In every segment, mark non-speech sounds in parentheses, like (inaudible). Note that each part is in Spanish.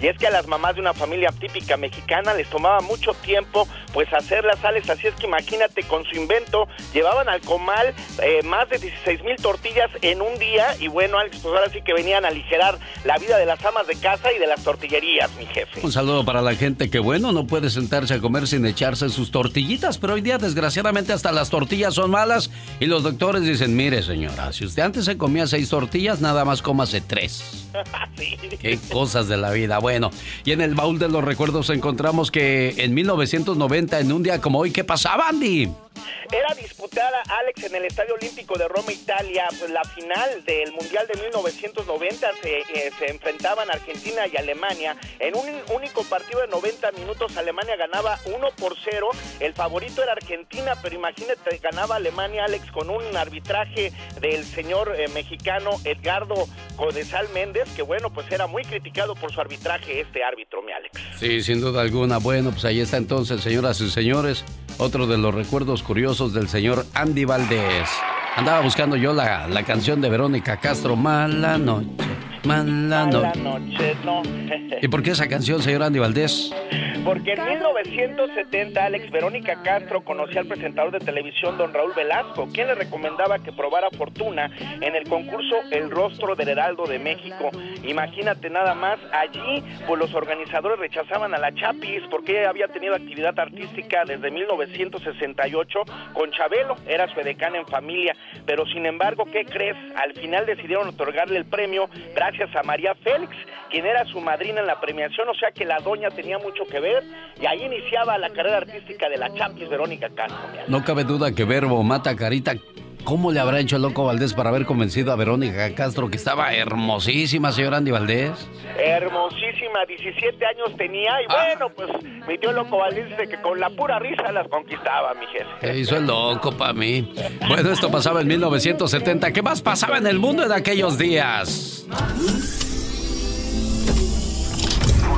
y es que a las mamás de una familia típica mexicana les tomaba mucho tiempo pues hacer las sales, así es que imagínate con su invento, llevaban al comal eh, más de 16 mil tortillas en un día. Y bueno, Alex, pues ahora sí que venían a aligerar la vida de las amas de casa y de las tortillerías, mi jefe. Un saludo para la gente que bueno, no puede sentarse a comer sin echarse sus tortillitas, pero hoy día desgraciadamente hasta las tortillas son malas. Y los doctores dicen, mire señora, si usted antes se comía seis tortillas, nada más cómase tres. (laughs) Qué cosas de la vida. Bueno, y en el baúl de los recuerdos encontramos que en 1990, en un día como hoy, ¿qué pasaba, Andy? Era disputada, Alex, en el Estadio Olímpico de Roma, Italia, pues la final del Mundial de 1990 se, eh, se enfrentaban Argentina y Alemania. En un único partido de 90 minutos, Alemania ganaba 1 por 0. El favorito era Argentina, pero imagínate, ganaba Alemania, Alex, con un arbitraje del señor eh, mexicano Edgardo Codesal Méndez, que bueno, pues era muy criticado por su arbitraje este árbitro, mi Alex. Sí, sin duda alguna. Bueno, pues ahí está entonces, señoras y señores, otro de los recuerdos curiosos del señor Andy Valdés. Andaba buscando yo la, la canción de Verónica Castro, Mala Noche. Mala, noche, no. ¿Y por qué esa canción, señor Andy Valdés? Porque en 1970 Alex Verónica Castro conocía al presentador de televisión don Raúl Velasco, quien le recomendaba que probara fortuna en el concurso El Rostro del Heraldo de México. Imagínate nada más, allí pues los organizadores rechazaban a la Chapis porque ella había tenido actividad artística desde 1968 con Chabelo, era su edecán en familia, pero sin embargo, ¿qué crees? Al final decidieron otorgarle el premio gracias a María Félix, quien era su madrina en la premiación, o sea que la doña tenía mucho que ver y ahí iniciaba la carrera artística de la Chapis Verónica Castro. No cabe duda que Verbo mata carita. ¿Cómo le habrá hecho el loco Valdés para haber convencido a Verónica Castro que estaba hermosísima, señor Andy Valdés? Hermosísima, 17 años tenía y ah. bueno, pues mi tío loco Valdés dice que con la pura risa las conquistaba, mi jefe. ¿Qué hizo el loco para mí? Bueno, esto pasaba en 1970. ¿Qué más pasaba en el mundo en aquellos días?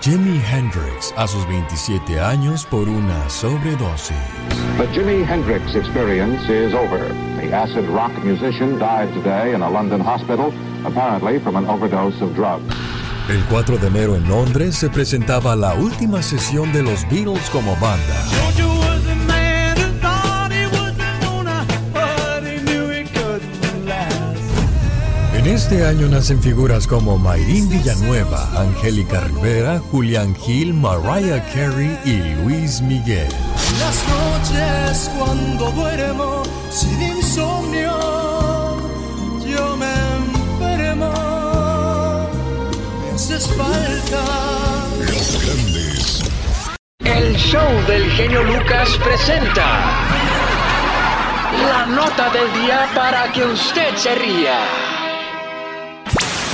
Jimi Hendrix a sus 27 años por una sobredosis. The Jimi Hendrix experience is over. The acid rock musician died today in a London hospital, apparently from an overdose of drugs. El 4 de enero en Londres se presentaba la última sesión de los Beatles como banda. Este año nacen figuras como Mayrín Villanueva, Angélica Rivera, Julián Gil, Mariah Carey y Luis Miguel. Las noches cuando duermo sin insomnio, yo me enfermo, me haces falta. Los grandes. El show del genio Lucas presenta la nota del día para que usted se ría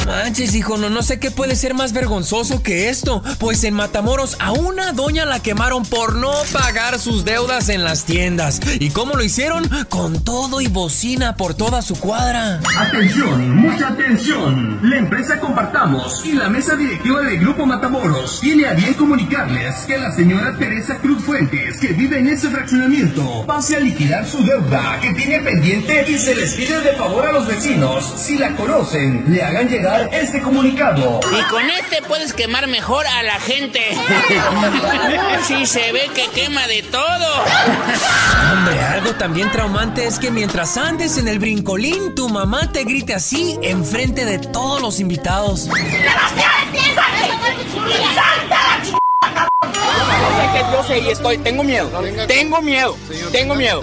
manches, hijo, no, no sé qué puede ser más vergonzoso que esto. Pues en Matamoros a una doña la quemaron por no pagar sus deudas en las tiendas. ¿Y cómo lo hicieron? Con todo y bocina por toda su cuadra. Atención, mucha atención. La empresa Compartamos y la mesa directiva del Grupo Matamoros tiene a bien comunicarles que la señora Teresa Cruz Fuentes, que vive en ese fraccionamiento, pase a liquidar su deuda que tiene pendiente y se les pide de favor a los vecinos, si la conocen, le hagan llegar este comunicado. Y con este puedes quemar mejor a la gente. (laughs) sí, se ve que quema de todo. Hombre, algo también traumante es que mientras andes en el brincolín, tu mamá te grite así enfrente de todos los invitados. Que yo sé y estoy, tengo miedo, tengo miedo, tengo miedo.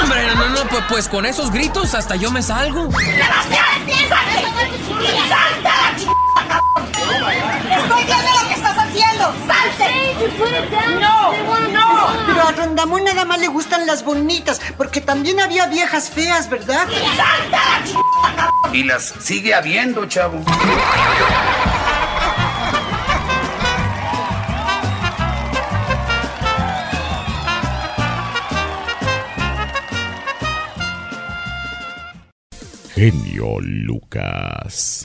Hombre, no, no, no, pues, pues con esos gritos hasta yo me salgo. ¡Estoy viendo lo que estás haciendo! ¡Salte! ¡No! ¡No! Pero a Rondamón nada más le gustan las bonitas, porque también había viejas feas, ¿verdad? Y las sigue habiendo, chavo. Genio Lucas.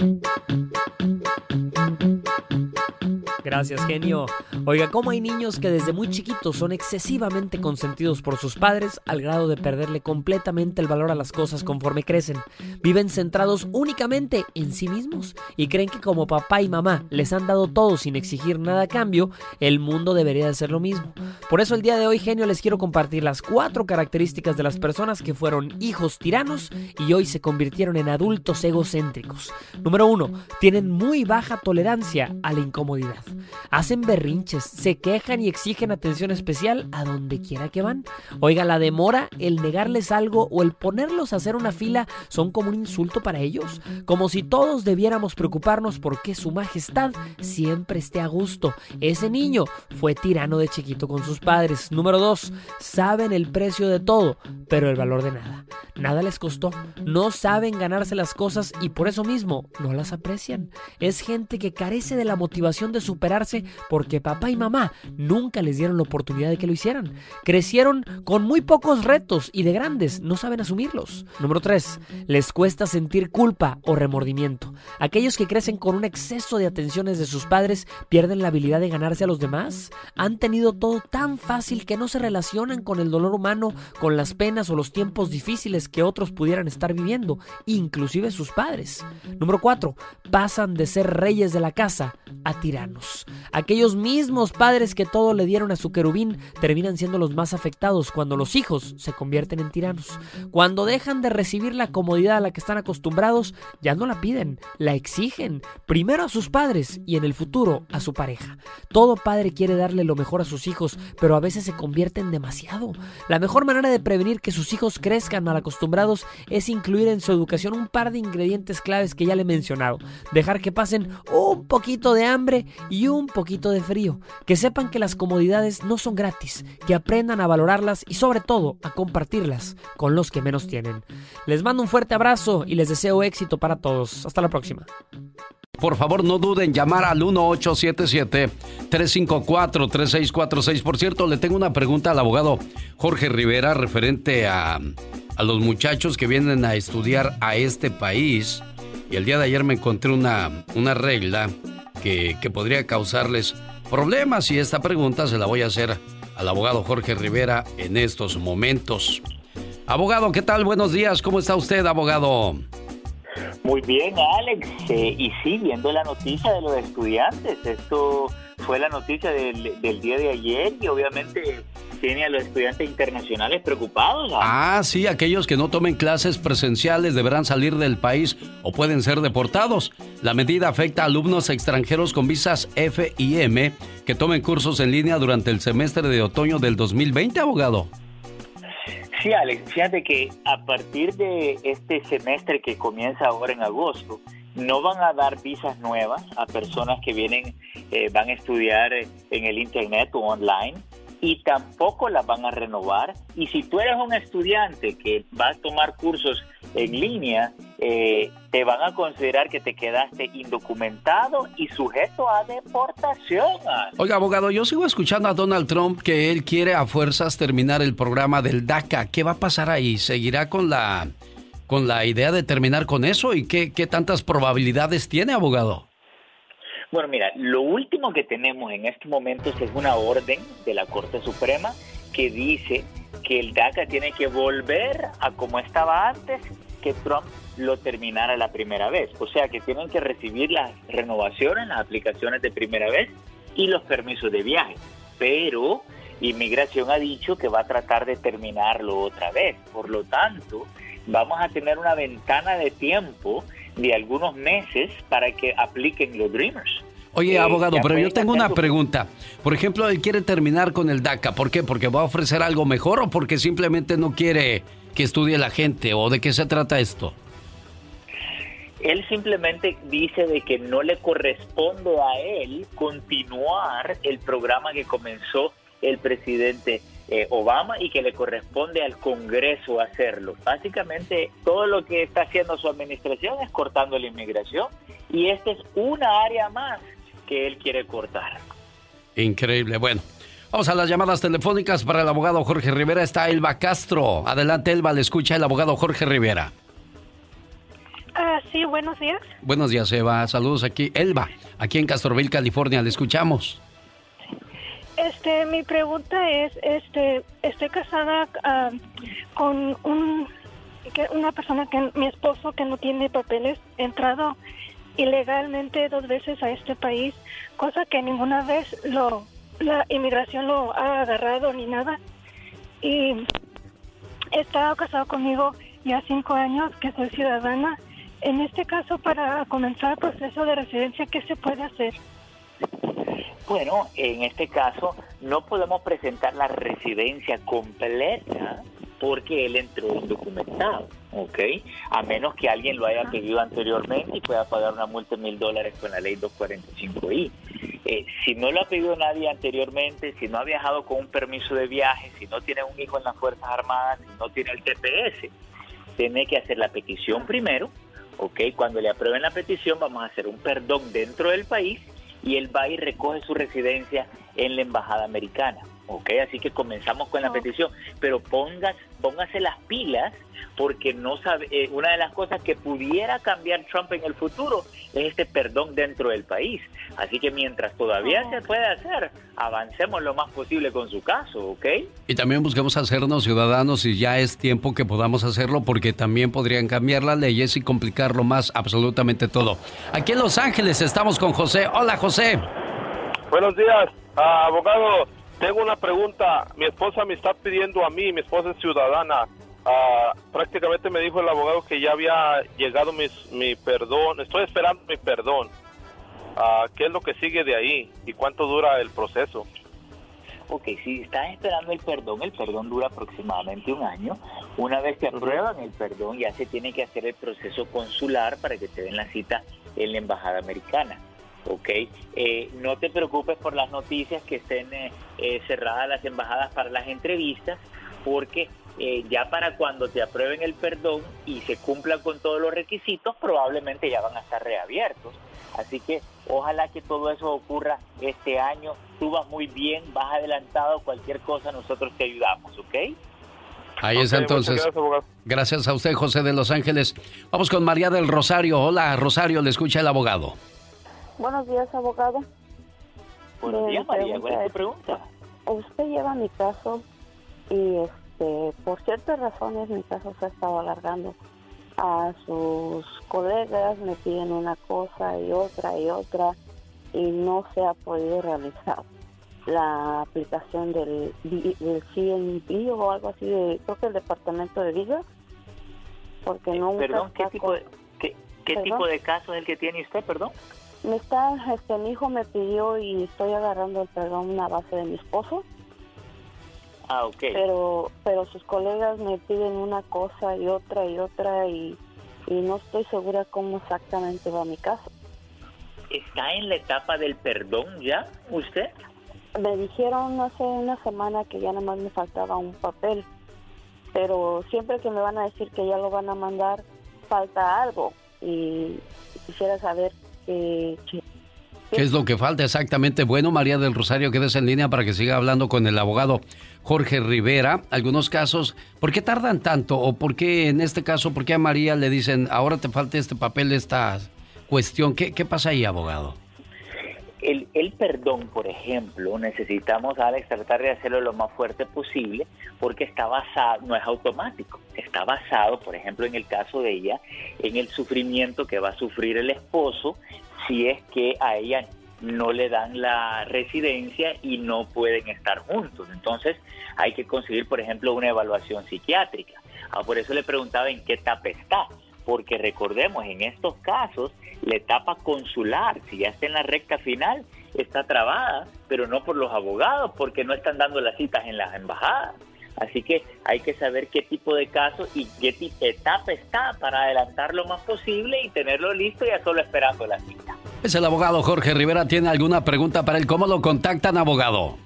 Gracias, genio. Oiga, ¿cómo hay niños que desde muy chiquitos son excesivamente consentidos por sus padres al grado de perderle completamente el valor a las cosas conforme crecen? Viven centrados únicamente en sí mismos y creen que como papá y mamá les han dado todo sin exigir nada a cambio, el mundo debería de ser lo mismo. Por eso el día de hoy, genio, les quiero compartir las cuatro características de las personas que fueron hijos tiranos y hoy se convirtieron en adultos egocéntricos. Número uno, tienen muy baja tolerancia a la incomodidad. Hacen berrinches, se quejan y exigen atención especial a donde quiera que van. Oiga, la demora, el negarles algo o el ponerlos a hacer una fila son como un insulto para ellos. Como si todos debiéramos preocuparnos porque su majestad siempre esté a gusto. Ese niño fue tirano de chiquito con sus padres. Número dos, saben el precio de todo, pero el valor de nada. Nada les costó. No saben ganarse las cosas y por eso mismo no las aprecian. Es gente que carece de la motivación de superar porque papá y mamá nunca les dieron la oportunidad de que lo hicieran. Crecieron con muy pocos retos y de grandes no saben asumirlos. Número 3. Les cuesta sentir culpa o remordimiento. Aquellos que crecen con un exceso de atenciones de sus padres pierden la habilidad de ganarse a los demás. Han tenido todo tan fácil que no se relacionan con el dolor humano, con las penas o los tiempos difíciles que otros pudieran estar viviendo, inclusive sus padres. Número 4. Pasan de ser reyes de la casa a tiranos. Aquellos mismos padres que todo le dieron a su querubín terminan siendo los más afectados cuando los hijos se convierten en tiranos. Cuando dejan de recibir la comodidad a la que están acostumbrados, ya no la piden, la exigen, primero a sus padres y en el futuro a su pareja. Todo padre quiere darle lo mejor a sus hijos, pero a veces se convierten demasiado. La mejor manera de prevenir que sus hijos crezcan mal acostumbrados es incluir en su educación un par de ingredientes claves que ya le he mencionado. Dejar que pasen un poquito de hambre y un poquito de frío, que sepan que las comodidades no son gratis, que aprendan a valorarlas y sobre todo a compartirlas con los que menos tienen. Les mando un fuerte abrazo y les deseo éxito para todos. Hasta la próxima. Por favor, no duden en llamar al 1877-354-3646. Por cierto, le tengo una pregunta al abogado Jorge Rivera referente a, a los muchachos que vienen a estudiar a este país. Y el día de ayer me encontré una, una regla que, podría causarles problemas y esta pregunta se la voy a hacer al abogado Jorge Rivera en estos momentos. Abogado, ¿qué tal? Buenos días, ¿cómo está usted, abogado? Muy bien, Alex. Eh, y sí, viendo la noticia de los estudiantes, esto fue la noticia del, del día de ayer y obviamente tiene a los estudiantes internacionales preocupados. Ah, sí, aquellos que no tomen clases presenciales deberán salir del país o pueden ser deportados. La medida afecta a alumnos extranjeros con visas F y M que tomen cursos en línea durante el semestre de otoño del 2020, abogado. Sí, Alex, fíjate que a partir de este semestre que comienza ahora en agosto, no van a dar visas nuevas a personas que vienen, eh, van a estudiar en el Internet o online y tampoco las van a renovar. Y si tú eres un estudiante que va a tomar cursos en línea, eh, te van a considerar que te quedaste indocumentado y sujeto a deportación. Oiga, abogado, yo sigo escuchando a Donald Trump que él quiere a fuerzas terminar el programa del DACA. ¿Qué va a pasar ahí? ¿Seguirá con la, con la idea de terminar con eso? ¿Y qué, qué tantas probabilidades tiene, abogado? Bueno, mira, lo último que tenemos en estos momentos es una orden de la Corte Suprema que dice que el DACA tiene que volver a como estaba antes que Trump lo terminara la primera vez. O sea que tienen que recibir las renovaciones, las aplicaciones de primera vez y los permisos de viaje. Pero Inmigración ha dicho que va a tratar de terminarlo otra vez. Por lo tanto, vamos a tener una ventana de tiempo de algunos meses para que apliquen los Dreamers. Oye, eh, abogado, pero yo tengo una pregunta. Por ejemplo, él quiere terminar con el DACA. ¿Por qué? ¿Porque va a ofrecer algo mejor o porque simplemente no quiere que estudie la gente? ¿O de qué se trata esto? Él simplemente dice de que no le corresponde a él continuar el programa que comenzó el presidente eh, Obama y que le corresponde al Congreso hacerlo. Básicamente todo lo que está haciendo su administración es cortando la inmigración y esta es una área más que él quiere cortar. Increíble. Bueno, vamos a las llamadas telefónicas para el abogado Jorge Rivera. Está Elba Castro. Adelante, Elba, le escucha el abogado Jorge Rivera. Ah, sí, buenos días. Buenos días, Eva. Saludos aquí. Elba, aquí en Castroville, California. Le escuchamos. Este, mi pregunta es, este, estoy casada ah, con un, una persona que mi esposo que no tiene papeles, entrado ilegalmente dos veces a este país, cosa que ninguna vez lo, la inmigración lo ha agarrado ni nada. Y he estado casado conmigo ya cinco años, que soy ciudadana. En este caso, para comenzar el proceso de residencia, ¿qué se puede hacer? Bueno, en este caso no podemos presentar la residencia completa porque él entró indocumentado, ¿ok? A menos que alguien lo haya pedido anteriormente y pueda pagar una multa de mil dólares con la ley 245i. Eh, si no lo ha pedido nadie anteriormente, si no ha viajado con un permiso de viaje, si no tiene un hijo en las Fuerzas Armadas, si no tiene el TPS, tiene que hacer la petición primero, ¿ok? Cuando le aprueben la petición vamos a hacer un perdón dentro del país y él va recoge su residencia en la embajada americana, ¿ok? Así que comenzamos con la petición, pero pongas, póngase las pilas porque no sabe, eh, una de las cosas que pudiera cambiar Trump en el futuro es este perdón dentro del país. Así que mientras todavía se puede hacer, avancemos lo más posible con su caso, ¿ok? Y también busquemos hacernos ciudadanos y ya es tiempo que podamos hacerlo porque también podrían cambiar las leyes y complicarlo más absolutamente todo. Aquí en Los Ángeles estamos con José. Hola José. Buenos días, abogado. Tengo una pregunta. Mi esposa me está pidiendo a mí, mi esposa es ciudadana. Ah, prácticamente me dijo el abogado que ya había llegado mis- mi perdón. Estoy esperando mi perdón. Ah, ¿Qué es lo que sigue de ahí y cuánto dura el proceso? Ok, si estás esperando el perdón, el perdón dura aproximadamente un año. Una vez que aprueban el perdón, ya se tiene que hacer el proceso consular para que te den la cita en la embajada americana. Ok, Eh, no te preocupes por las noticias que estén eh, eh, cerradas las embajadas para las entrevistas, porque eh, ya para cuando te aprueben el perdón y se cumplan con todos los requisitos, probablemente ya van a estar reabiertos. Así que ojalá que todo eso ocurra este año. Tú vas muy bien, vas adelantado, cualquier cosa nosotros te ayudamos, ¿ok? Ahí está Ok, entonces. Gracias a usted, José de Los Ángeles. Vamos con María del Rosario. Hola, Rosario, le escucha el abogado. Buenos días, abogado. Buenos días, María. ¿Cuál es tu pregunta Usted lleva mi caso y este, por ciertas razones mi caso se ha estado alargando. A sus colegas me piden una cosa y otra y otra y no se ha podido realizar la aplicación del, del CNB o algo así, de, creo que el Departamento de Vida, porque nunca Perdón, ¿qué tipo de, qué, tipo de caso es el que tiene usted, perdón? Me está, este, mi hijo me pidió y estoy agarrando el perdón una base de mi esposo, Ah, ok. pero, pero sus colegas me piden una cosa y otra y otra y, y no estoy segura cómo exactamente va mi caso. ¿Está en la etapa del perdón ya usted? Me dijeron hace una semana que ya nada más me faltaba un papel, pero siempre que me van a decir que ya lo van a mandar, falta algo y quisiera saber que- ¿Qué es lo que falta exactamente? Bueno, María del Rosario, quédese en línea para que siga hablando con el abogado Jorge Rivera. Algunos casos, ¿por qué tardan tanto? ¿O por qué en este caso, por qué a María le dicen, ahora te falta este papel, esta cuestión? ¿Qué, qué pasa ahí, abogado? El, el perdón, por ejemplo, necesitamos, Alex, tratar de hacerlo lo más fuerte posible porque está basado, no es automático, está basado, por ejemplo, en el caso de ella, en el sufrimiento que va a sufrir el esposo si es que a ella no le dan la residencia y no pueden estar juntos. Entonces hay que conseguir, por ejemplo, una evaluación psiquiátrica. Ah, por eso le preguntaba en qué etapa está, porque recordemos, en estos casos, la etapa consular, si ya está en la recta final, está trabada, pero no por los abogados, porque no están dando las citas en las embajadas. Así que hay que saber qué tipo de caso y qué etapa está para adelantar lo más posible y tenerlo listo ya solo esperando la cita. Es el abogado Jorge Rivera. ¿Tiene alguna pregunta para él? ¿Cómo lo contactan, abogado?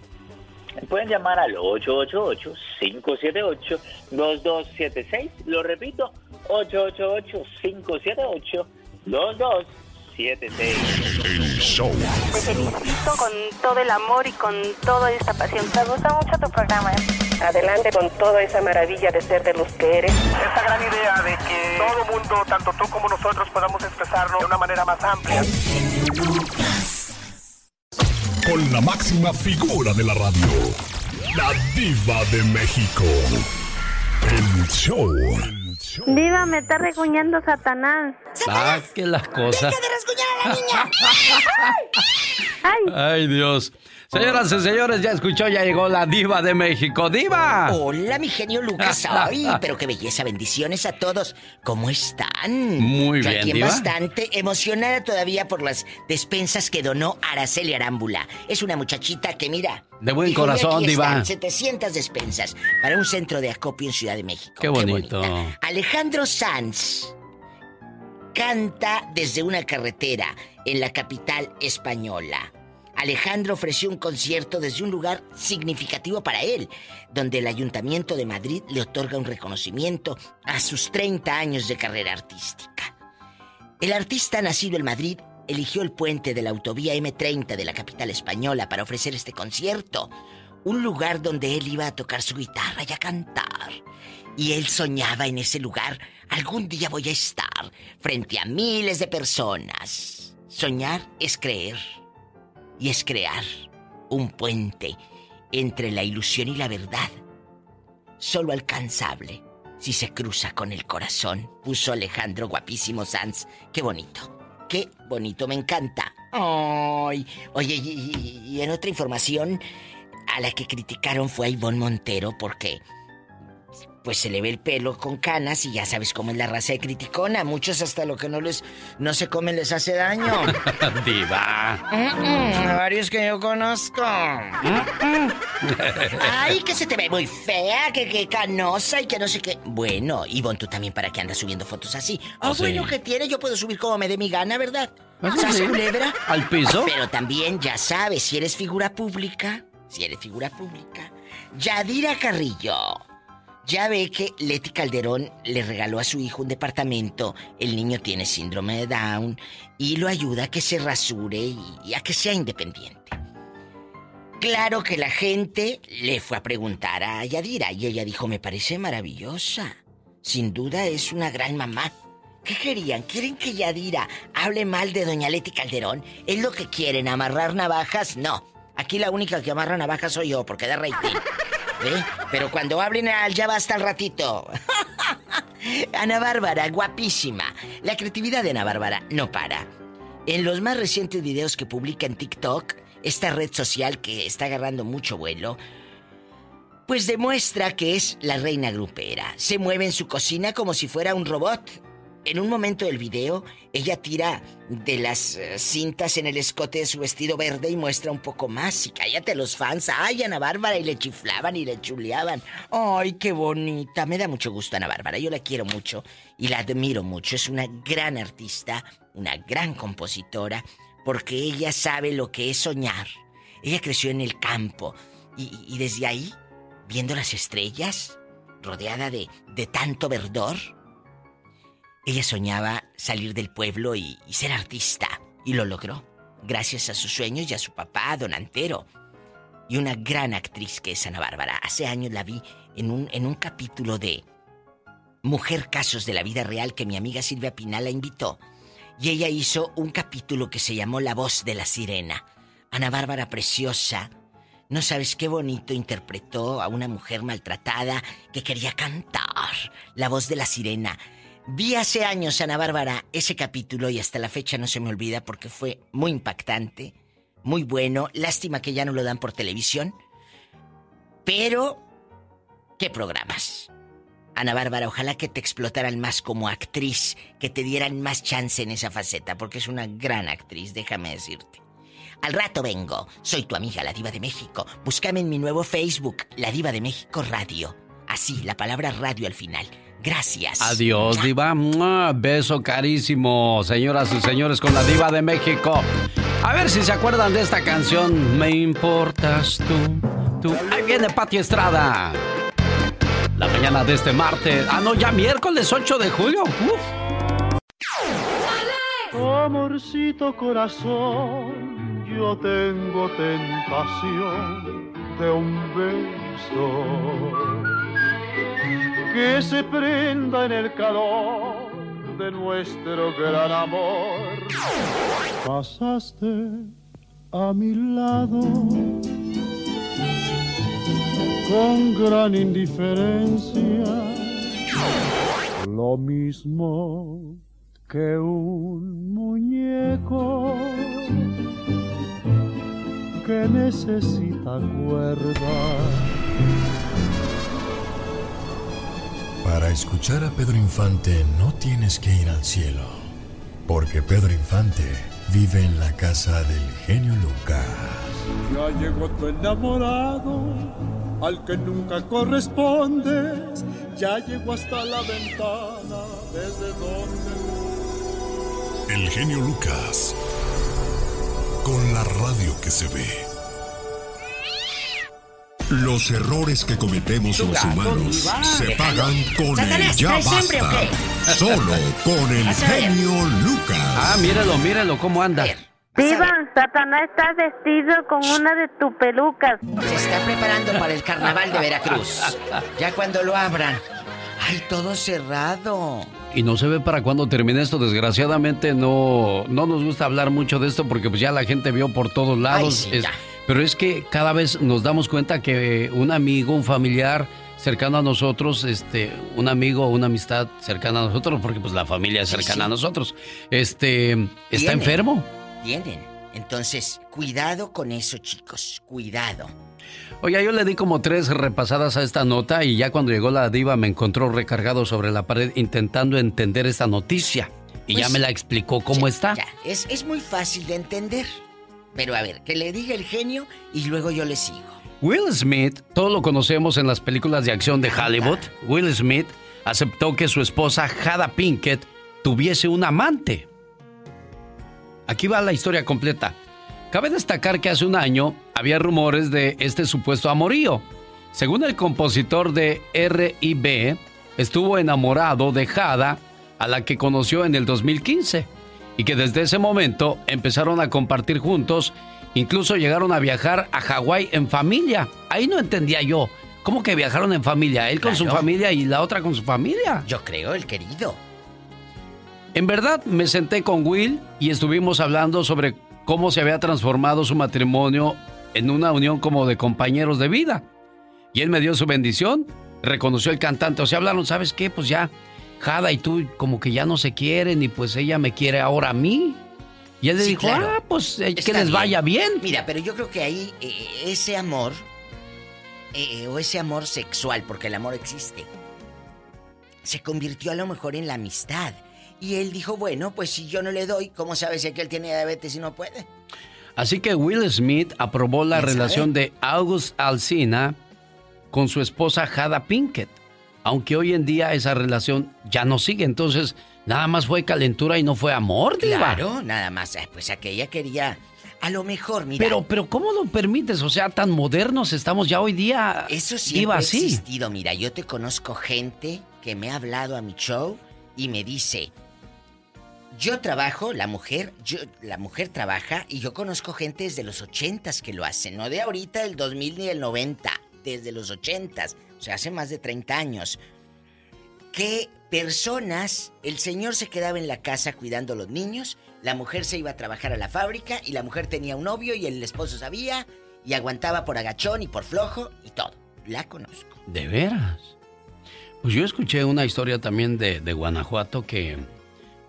Pueden llamar al 888-578-2276. Lo repito, 888-578-2276. Te felicito con todo el amor y con toda esta pasión. Me gusta mucho tu programa. adelante con toda esa maravilla de ser de los que eres. Esta gran idea de que todo mundo, tanto tú como nosotros, podamos expresarlo de una manera más amplia. Con la máxima figura de la radio, la diva de México. El show. Diva, me está reguñando Satanás. Ah, que las cosas. (laughs) Ay, Dios. Señoras y señores, ya escuchó, ya llegó la diva de México. ¡Diva! Hola, mi genio Lucas. (laughs) Ay, pero qué belleza. Bendiciones a todos. ¿Cómo están? Muy Yo bien, aquí diva. bastante emocionada todavía por las despensas que donó Araceli Arámbula. Es una muchachita que, mira... De buen corazón, aquí diva. están 700 despensas para un centro de acopio en Ciudad de México. Qué bonito. Alejandro Sanz canta desde una carretera en la capital española. Alejandro ofreció un concierto desde un lugar significativo para él, donde el Ayuntamiento de Madrid le otorga un reconocimiento a sus 30 años de carrera artística. El artista nacido en Madrid eligió el puente de la autovía M30 de la capital española para ofrecer este concierto, un lugar donde él iba a tocar su guitarra y a cantar. Y él soñaba en ese lugar, algún día voy a estar frente a miles de personas. Soñar es creer y es crear un puente entre la ilusión y la verdad, solo alcanzable si se cruza con el corazón, puso Alejandro guapísimo Sanz. Qué bonito, qué bonito, me encanta. Ay, oye, y, y- y en otra información, a la que criticaron fue a Ivonne Montero porque pues se le ve el pelo con canas y ya sabes cómo es la raza de criticona. Muchos hasta lo que no les no se comen les hace daño. (laughs) diva. Mm, a varios que yo conozco. Ay, que se te ve muy fea, que, que canosa y que no sé qué. Bueno, Ivonne, tú también para qué andas subiendo fotos así. Ah, Oh, sí. bueno, que tiene, yo puedo subir como me dé mi gana, ¿verdad? Eso ¿Sas sí. culebra? ¿Al piso? Pero también, ya sabes, si eres figura pública, si eres figura pública, Yadira Carrillo. Ya ve que Leti Calderón le regaló a su hijo un departamento. El niño tiene síndrome de Down y lo ayuda a que se rasure y, a que sea independiente. Claro que la gente le fue a preguntar a Yadira y ella dijo, me parece maravillosa. Sin duda es una gran mamá. ¿Qué querían? ¿Quieren que Yadira hable mal de doña Leti Calderón? ¿Es lo que quieren? ¿Amarrar navajas? No. Aquí la única que amarra navajas soy yo, porque da rating. ¿Ve? Pero cuando hablen al ya basta al ratito. (laughs) Ana Bárbara, guapísima. La creatividad de Ana Bárbara no para. En los más recientes videos que publica en TikTok, esta red social que está agarrando mucho vuelo, pues demuestra que es la reina grupera. Se mueve en su cocina como si fuera un robot. En un momento del video, ella tira de las eh, cintas en el escote de su vestido verde y muestra un poco más. Y cállate los fans. Ay, Ana Bárbara, y le chiflaban y le chuleaban. Ay, qué bonita. Me da mucho gusto Ana Bárbara. Yo la quiero mucho y la admiro mucho. Es una gran artista, una gran compositora, porque ella sabe lo que es soñar. Ella creció en el campo y, y desde ahí, viendo las estrellas, rodeada de, de tanto verdor, ella soñaba salir del pueblo y, ser artista. Y lo logró. Gracias a sus sueños y a su papá, don Antero. Y una gran actriz que es Ana Bárbara. Hace años la vi en un, en un capítulo de Mujer Casos de la Vida Real que mi amiga Silvia Pinal la invitó. Y ella hizo un capítulo que se llamó La voz de la sirena. Ana Bárbara preciosa. No sabes qué bonito interpretó a una mujer maltratada que quería cantar. La voz de la sirena. Vi hace años, Ana Bárbara, ese capítulo y hasta la fecha no se me olvida porque fue muy impactante, muy bueno. Lástima que ya no lo dan por televisión. Pero, ¿qué programas? Ana Bárbara, ojalá que te explotaran más como actriz, que te dieran más chance en esa faceta, porque es una gran actriz, déjame decirte. Al rato vengo, soy tu amiga, la Diva de México. Búscame en mi nuevo Facebook, La Diva de México Radio. Así, la palabra radio al final. Gracias. Adiós, diva. Beso carísimo, señoras y señores, con la diva de México. A ver si se acuerdan de esta canción. Me importas tú, tú. Ahí viene Pati Estrada. La mañana de este martes. Ah, no, ya miércoles 8 de julio. Uf. Amorcito corazón, yo tengo tentación de un sol que se prenda en el calor de nuestro gran amor. Pasaste a mi lado con gran indiferencia, lo mismo que un muñeco que necesita cuerda. Para escuchar a Pedro Infante no tienes que ir al cielo, porque Pedro Infante vive en la casa del genio Lucas. Ya llegó tu enamorado, al que nunca correspondes. Ya llegó hasta la ventana, desde donde... El genio Lucas. Con la radio que se ve. Los errores que cometemos los humanos se pagan con el ya ¿traes hambre o basta. qué? Solo con el genio Lucas. Ah, míralo, míralo cómo anda. Diva, Satanás está vestido con una de tus pelucas. Se está preparando para el carnaval de Veracruz. Ya cuando lo abran. Ay, todo cerrado. Y no se ve para cuándo termine esto. Desgraciadamente no, no nos gusta hablar mucho de esto porque pues ya la gente vio por todos lados. Ay, sí, Es-. Pero es que cada vez nos damos cuenta que un amigo, un familiar cercano a nosotros, este, un amigo o una amistad cercana a nosotros, porque pues la familia es cercana sí. a nosotros, este, está enfermo. Tienen. Entonces, cuidado con eso, chicos. Cuidado. Oye, yo le di como tres repasadas a esta nota y ya cuando llegó la diva me encontró recargado sobre la pared intentando entender esta noticia. Y ya Pues, me la explicó cómo está. Ya, es, es muy fácil de entender. Pero a ver, que le diga el genio y luego yo le sigo. Will Smith, todos lo conocemos en las películas de acción de Hollywood. Will Smith aceptó que su esposa Jada Pinkett tuviese un amante. Aquí va la historia completa. Cabe destacar que hace un año había rumores de este supuesto amorío. Según el compositor de R&B, estuvo enamorado de Jada, a la que conoció en el 2015, y que desde ese momento empezaron a compartir juntos, incluso llegaron a viajar a Hawái en familia. Ahí no entendía yo. ¿Cómo que viajaron en familia? Él con su familia y la otra con su familia. Yo creo, el querido. En verdad, me senté con Will y estuvimos hablando sobre cómo se había transformado su matrimonio en una unión como de compañeros de vida. Y él me dio su bendición, reconoció el cantante. O sea, hablaron, ¿sabes qué? Pues ya, Jada y tú como que ya no se quieren y pues ella me quiere ahora a mí. Y él le Sí, dijo, claro. ah, pues eh, que les bien. vaya bien. Mira, pero yo creo que ahí eh, ese amor, eh, o ese amor sexual, porque el amor existe, se convirtió a lo mejor en la amistad. Y él dijo, bueno, pues si yo no le doy, ¿cómo sabes si que él tiene diabetes y no puede? Así que Will Smith aprobó la relación de August Alsina con su esposa Jada Pinkett. Aunque hoy en día esa relación ya no sigue, entonces nada más fue calentura y no fue amor, diva. Claro, nada más. Pues aquella quería, a lo mejor, mira. Pero, pero ¿cómo lo permites? O sea, tan modernos estamos ya hoy día. Eso siempre diva ha existido. Mira, yo te conozco gente que me ha hablado a mi show y me dice, yo trabajo, la mujer, yo, la mujer trabaja y yo conozco gente desde los ochentas que lo hacen, no de ahorita, del 2000 ni del 90, desde los ochentas, o sea, hace más de 30 años. Que personas, el señor se quedaba en la casa cuidando a los niños, la mujer se iba a trabajar a la fábrica y la mujer tenía un novio y el esposo sabía y aguantaba por agachón y por flojo y todo. La conozco. De veras. Pues yo escuché una historia también de, de Guanajuato que,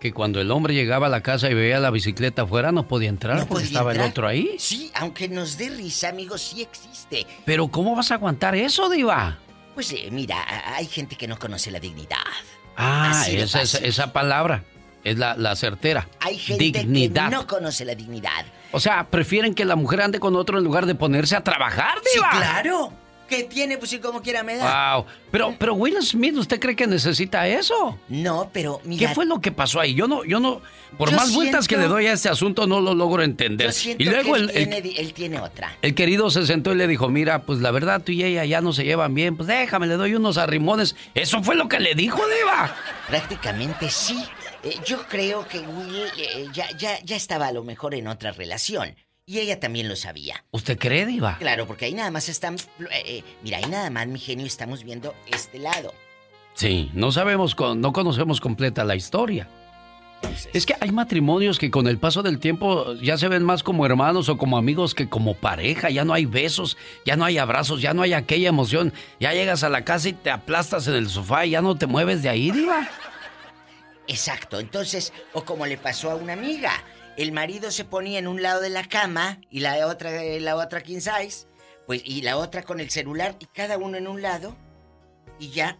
que cuando el hombre llegaba a la casa y veía la bicicleta afuera no podía entrar ¿No porque podía estaba entrar? el otro ahí. Sí, aunque nos dé risa, amigos, sí existe. Pero ¿cómo vas a aguantar eso, diva? Pues eh, mira, hay gente que no conoce la dignidad. Ah, esa, esa, esa palabra es la, la certera. Hay gente Dignidad. que no conoce la dignidad. O sea, prefieren que la mujer ande con otro en lugar de ponerse a trabajar, Sí, diva. claro. ¿Qué tiene? Pues si como quiera me da. Wow. Pero, pero Will Smith, ¿usted cree que necesita eso? No, pero ¿Qué mira. fue lo que pasó ahí? Yo no, yo no, por Yo más vueltas que le doy a este asunto, no lo logro entender. Yo siento Y luego que el, él, el- tiene, di- él tiene otra. el querido se sentó y le dijo, mira, pues la verdad tú y ella ya no se llevan bien, pues déjame, le doy unos arrimones. Eso fue lo que le dijo, Diva. Prácticamente sí. Eh, yo creo que Will eh, ya, ya, ya estaba a lo mejor en otra relación. Y ella también lo sabía. ¿Usted cree, Diva? Claro, porque ahí nada más están... eh, eh, mira, ahí nada más, mi genio, estamos viendo este lado. Sí, no sabemos, no conocemos completa la historia. Es que hay matrimonios que con el paso del tiempo ya se ven más como hermanos o como amigos que como pareja. Ya no hay besos, ya no hay abrazos, ya no hay aquella emoción. Ya llegas a la casa y te aplastas en el sofá y ya no te mueves de ahí, Diva. Exacto, entonces, o como le pasó a una amiga, el marido se ponía en un lado de la cama y la otra, la otra king size, pues, y la otra con el celular y cada uno en un lado y ya.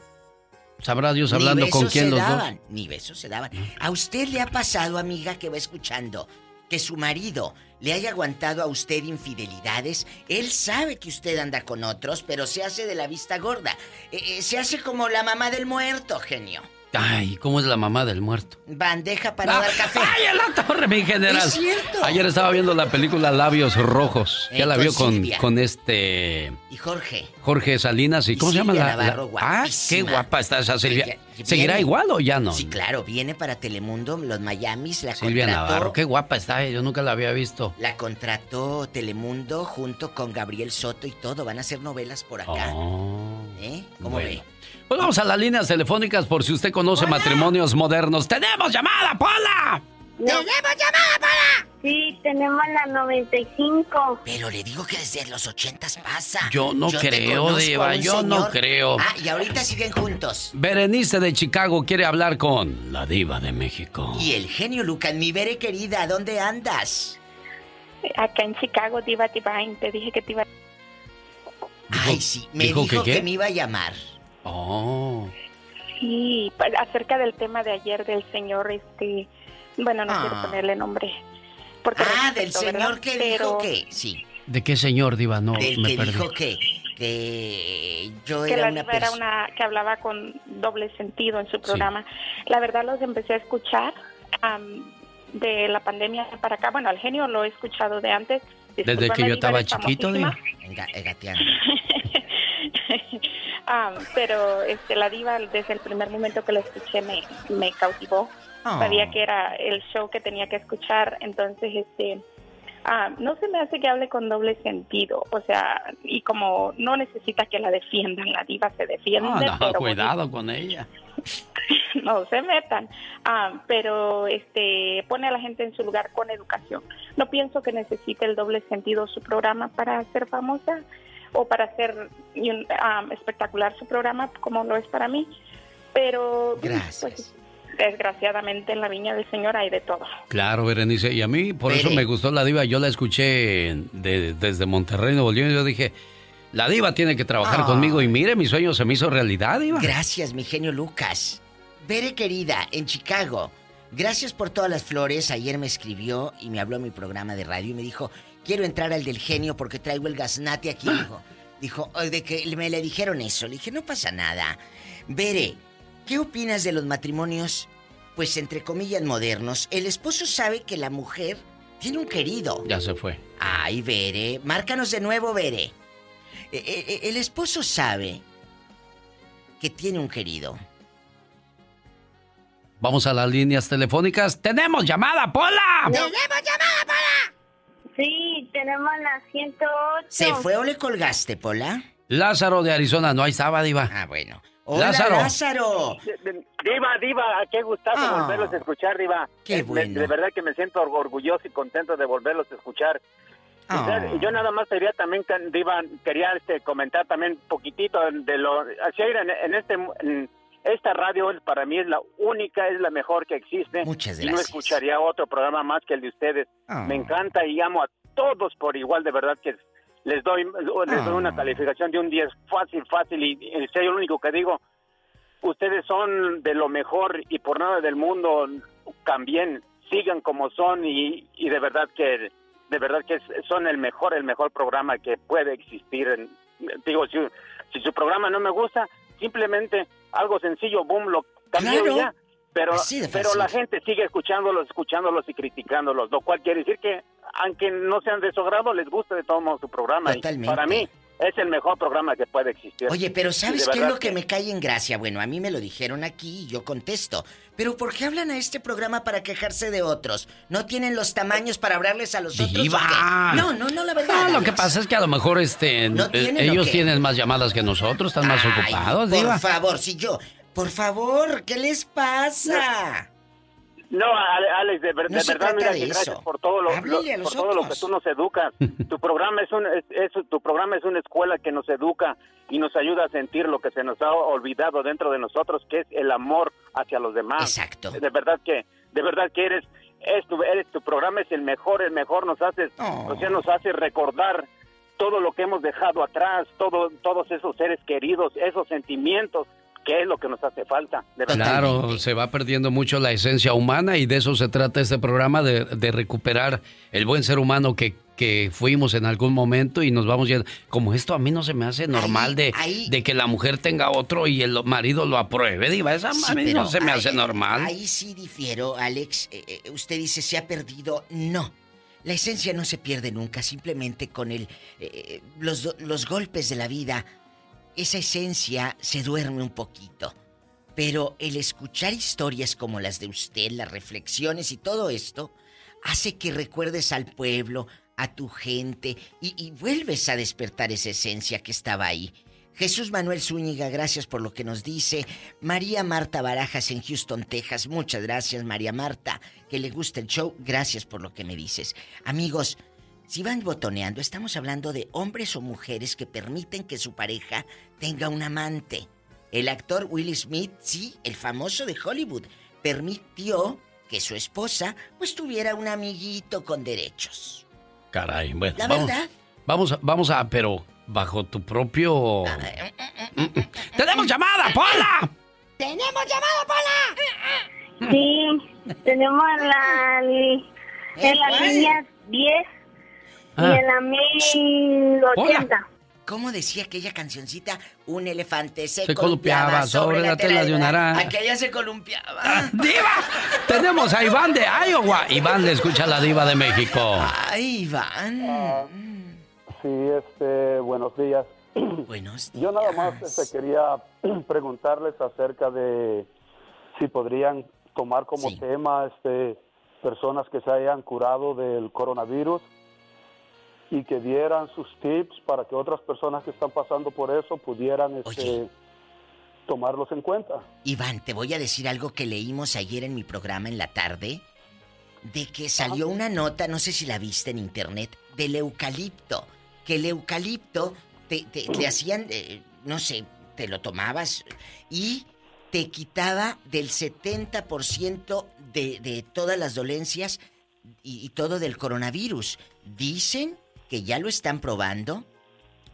Sabrá Dios hablando con quién los daban, dos. Ni besos se daban. ¿A usted le ha pasado, amiga, que va escuchando, que su marido le haya aguantado a usted infidelidades? Él sabe que usted anda con otros, pero se hace de la vista gorda. Eh, eh, se hace como la mamá del muerto, genio. Ay, ¿cómo es la mamá del muerto? Bandeja para dar café. Ah, ¡Ay, en la torre, mi general! Es cierto. Ayer estaba viendo la película Labios Rojos. Eh, Ya la vio con, este Y Jorge. Jorge Salinas. ¿Y Y cómo se llama Silvia la, la- Navarro, Ah, qué guapa está esa Silvia. Ella- ¿Seguirá viene- igual o ya no? Sí, claro, viene para Telemundo, los Miamis, la Silvia contrató. Navarro, qué guapa está. Yo nunca la había visto. La contrató Telemundo junto con Gabriel Soto y todo. Van a hacer novelas por acá. ¿Eh? ¿Cómo Bueno. ve? Pues vamos a las líneas telefónicas por si usted conoce matrimonios modernos. ¡Tenemos llamada, Pola! ¿Tenemos llamada para? Sí, tenemos la 95. Pero le digo que desde los ochentas pasa. Yo no creo, Diva, a yo no creo. Ah, y ahorita siguen juntos. Berenice de Chicago quiere hablar con la diva de México. Y el genio Lucas, mi Bere querida, ¿dónde andas? Acá en Chicago, Diva Divine, te dije que te iba Ay, sí, me dijo dijo, que me iba a llamar. Oh. Sí, acerca del tema de ayer del señor, este, bueno, no quiero Ah. ponerle nombre. Porque Ah, del señor ¿verdad? que Pero dijo que... Sí, ¿De qué señor, diva? No, del me que perdí. dijo que, que yo que era la una diva era persona... una que hablaba con doble sentido en su programa. La verdad los empecé a escuchar am, de la pandemia para acá. Bueno, al genio lo he escuchado de antes. Desde que yo estaba chiquito, diva. Enga- (laughs) (laughs) Ah, pero este, la diva desde el primer momento que la escuché me, me cautivó. Ah. Sabía que era el show que tenía que escuchar, entonces este ah, no se me hace que hable con doble sentido, o sea, y como no necesita que la defiendan, la diva se defiende. Ah, no, pero cuidado con ella. (laughs) no se metan, Ah, pero este pone a la gente en su lugar con educación. No pienso que necesite el doble sentido su programa para ser famosa o para hacer espectacular su programa como lo es para mí, pero pues, desgraciadamente en la viña del Señor hay de todo. Claro, Berenice. Y a mí, por eso me gustó la diva. Yo la escuché de- desde Monterrey, Nuevo León. Y yo dije, la diva tiene que trabajar Ah. conmigo. Y mire, mi sueño se me hizo realidad, diva. Gracias, mi genio Lucas. Bere querida, en Chicago. Gracias por todas las flores. Ayer me escribió y me habló a mi programa de radio y me dijo, quiero entrar al del genio porque traigo el gaznate aquí. Dijo, dijo "Ay, de que me le dijeron eso. Le dije, no pasa nada. Bere, ¿qué opinas de los matrimonios, pues entre comillas, modernos? El esposo sabe que la mujer tiene un querido. Ya se fue. Ay, Bere, márcanos de nuevo, Bere. Eh, eh, eh, el esposo sabe que tiene un querido. Vamos a las líneas telefónicas. ¡Tenemos llamada, Pola! ¡Tenemos llamada para! Sí, tenemos la 108. ¿Se fue o le colgaste, Pola? Lázaro de Arizona, no ahí estaba, diva. Ah, bueno. Hola, Lázaro. Lázaro. Diva, Diva, qué gustazo Ah. volverlos a escuchar, Diva. Qué Eh, bueno. De, de verdad que me siento or- orgulloso y contento de volverlos a escuchar. Ah. Yo nada más quería también, can- Diva, quería este, comentar también un poquitito de lo... Así en, en este... en esta radio para mí es la única, es la mejor que existe. Muchas Y no gracias. escucharía otro programa más que el de ustedes. Ah. Me encanta y amo a todos por igual, de verdad que les doy, les doy una Ah. calificación de un 10 fácil, fácil y, y soy lo único que digo. Ustedes son de lo mejor y por nada del mundo cambien, sigan como son y, y de verdad que de verdad que son el mejor el mejor programa que puede existir. En- digo si, si su programa no me gusta simplemente algo sencillo, boom, lo Claro. y ya. Pero pero la gente sigue escuchándolos, escuchándolos y criticándolos, lo cual quiere decir que aunque no sean de su agrado les gusta de todo modo su programa. Y para mí es el mejor programa que puede existir. Oye, pero ¿sabes qué es lo que me cae en gracia? Bueno, a mí me lo dijeron aquí y yo contesto. Pero ¿por qué hablan a este programa para quejarse de otros? ¿No tienen los tamaños para hablarles a los otros? Diva. qué? No, no, no, la verdad. No, lo Alex. que pasa es que a lo mejor este ¿No eh, tienen ellos tienen más llamadas que nosotros, están más Ay, ocupados, por diva. favor, si yo... Por favor, ¿qué les pasa? No, Ale- Alex, de, ver- No de se verdad, mira de que gracias por todo lo, por todo lo que tú nos educas. (laughs) tu programa es un es, es- tu programa es una escuela que nos educa y nos ayuda a sentir lo que se nos ha olvidado dentro de nosotros, que es el amor hacia los demás. Exacto. De verdad que de verdad que eres es tu, eres tu programa es el mejor, el mejor nos hace o sea, nos hace recordar todo lo que hemos dejado atrás, todo todos esos seres queridos, esos sentimientos que es lo que nos hace falta. De. Claro, se va perdiendo mucho la esencia humana y de eso se trata este programa, de, de recuperar el buen ser humano que, que fuimos en algún momento y nos vamos yendo. Como esto a mí no se me hace normal de, de que la mujer tenga otro y el marido lo apruebe, diva. Esa Sí, a mí pero no se me ahí- hace normal. Ahí sí difiero, Alex. Eh, eh, usted dice se ha perdido. No. La esencia no se pierde nunca, simplemente con el, eh, los golpes de la vida, esa esencia se duerme un poquito. Pero el escuchar historias como las de usted, las reflexiones y todo esto, hace que recuerdes al pueblo, a tu gente y, vuelves a despertar esa esencia que estaba ahí. Jesús Manuel Zúñiga, gracias por lo que nos dice. María Marta Barajas en Houston, Texas. Muchas gracias, María Marta. Que le gusta el show. Gracias por lo que me dices. Amigos, si van botoneando, estamos hablando de hombres o mujeres que permiten que su pareja tenga un amante. El actor Will Smith, sí, el famoso de Hollywood, permitió que su esposa pues tuviera un amiguito con derechos. Caray, bueno, La vamos, verdad. vamos, a, vamos a, pero bajo tu propio... Mm, (laughs) mm. ¡Tenemos llamada, Pola! ¡Tenemos llamada, Pola! Sí, tenemos la, li- en la línea 10 Ah. y en la 1080. ¿Cómo decía aquella cancioncita? Un elefante se, Se columpiaba sobre la tela de un araña. Aquella se columpiaba. ¡Diva! Tenemos a Iván de Iowa. Iván le escucha a la diva de México. Ay, Iván. Sí, este, buenos días. (clears throat) Buenos Yo nada más este, quería (clears throat) preguntarles acerca de si podrían tomar como tema este, personas que se hayan curado del coronavirus y que dieran sus tips para que otras personas que están pasando por eso pudieran este, tomarlos en cuenta. Iván, te voy a decir algo que leímos ayer en mi programa en la tarde, de que salió una nota, no sé si la viste en internet, del eucalipto, que el eucalipto te, te- hacían, eh, no sé, te lo tomabas y te quitaba del 70% de, de todas las dolencias y, y todo del coronavirus. Dicen que ya lo están probando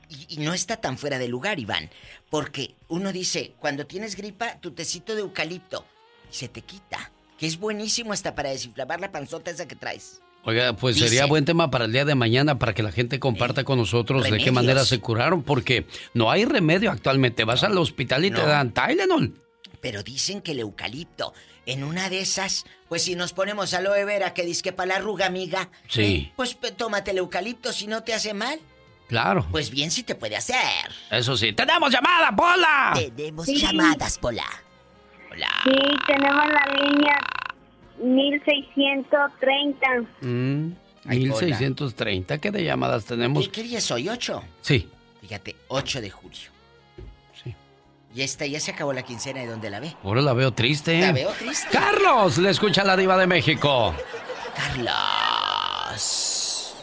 y, y no está tan fuera de lugar, Iván. Porque uno dice, cuando tienes gripa, tu tecito de eucalipto se te quita. Que es buenísimo hasta para desinflamar la panzota esa que traes. Oiga, pues Dice- sería buen tema para el día de mañana para que la gente comparta con nosotros de qué manera se curaron, porque no hay remedio actualmente. Vas al hospital y te dan Tylenol. Pero dicen que el eucalipto, en una de esas, pues si nos ponemos aloe vera que dice que para la arruga, amiga, Sí, pues pe- tómate el eucalipto si no te hace mal. claro. Pues bien si te puede hacer. Eso sí. ¡Tenemos llamada, Pola! Tenemos Sí. llamadas, Pola. Sí, tenemos la línea 1630. Mm, Ay, Pola. 1630. ¿Qué de llamadas tenemos? ¿Qué, qué día soy? ¿Ocho? Sí. Fíjate, 8 de julio. Y esta ya se acabó la quincena de donde la ve. Ahora la veo triste. La veo triste. Carlos, le escucha la diva de México. Carlos.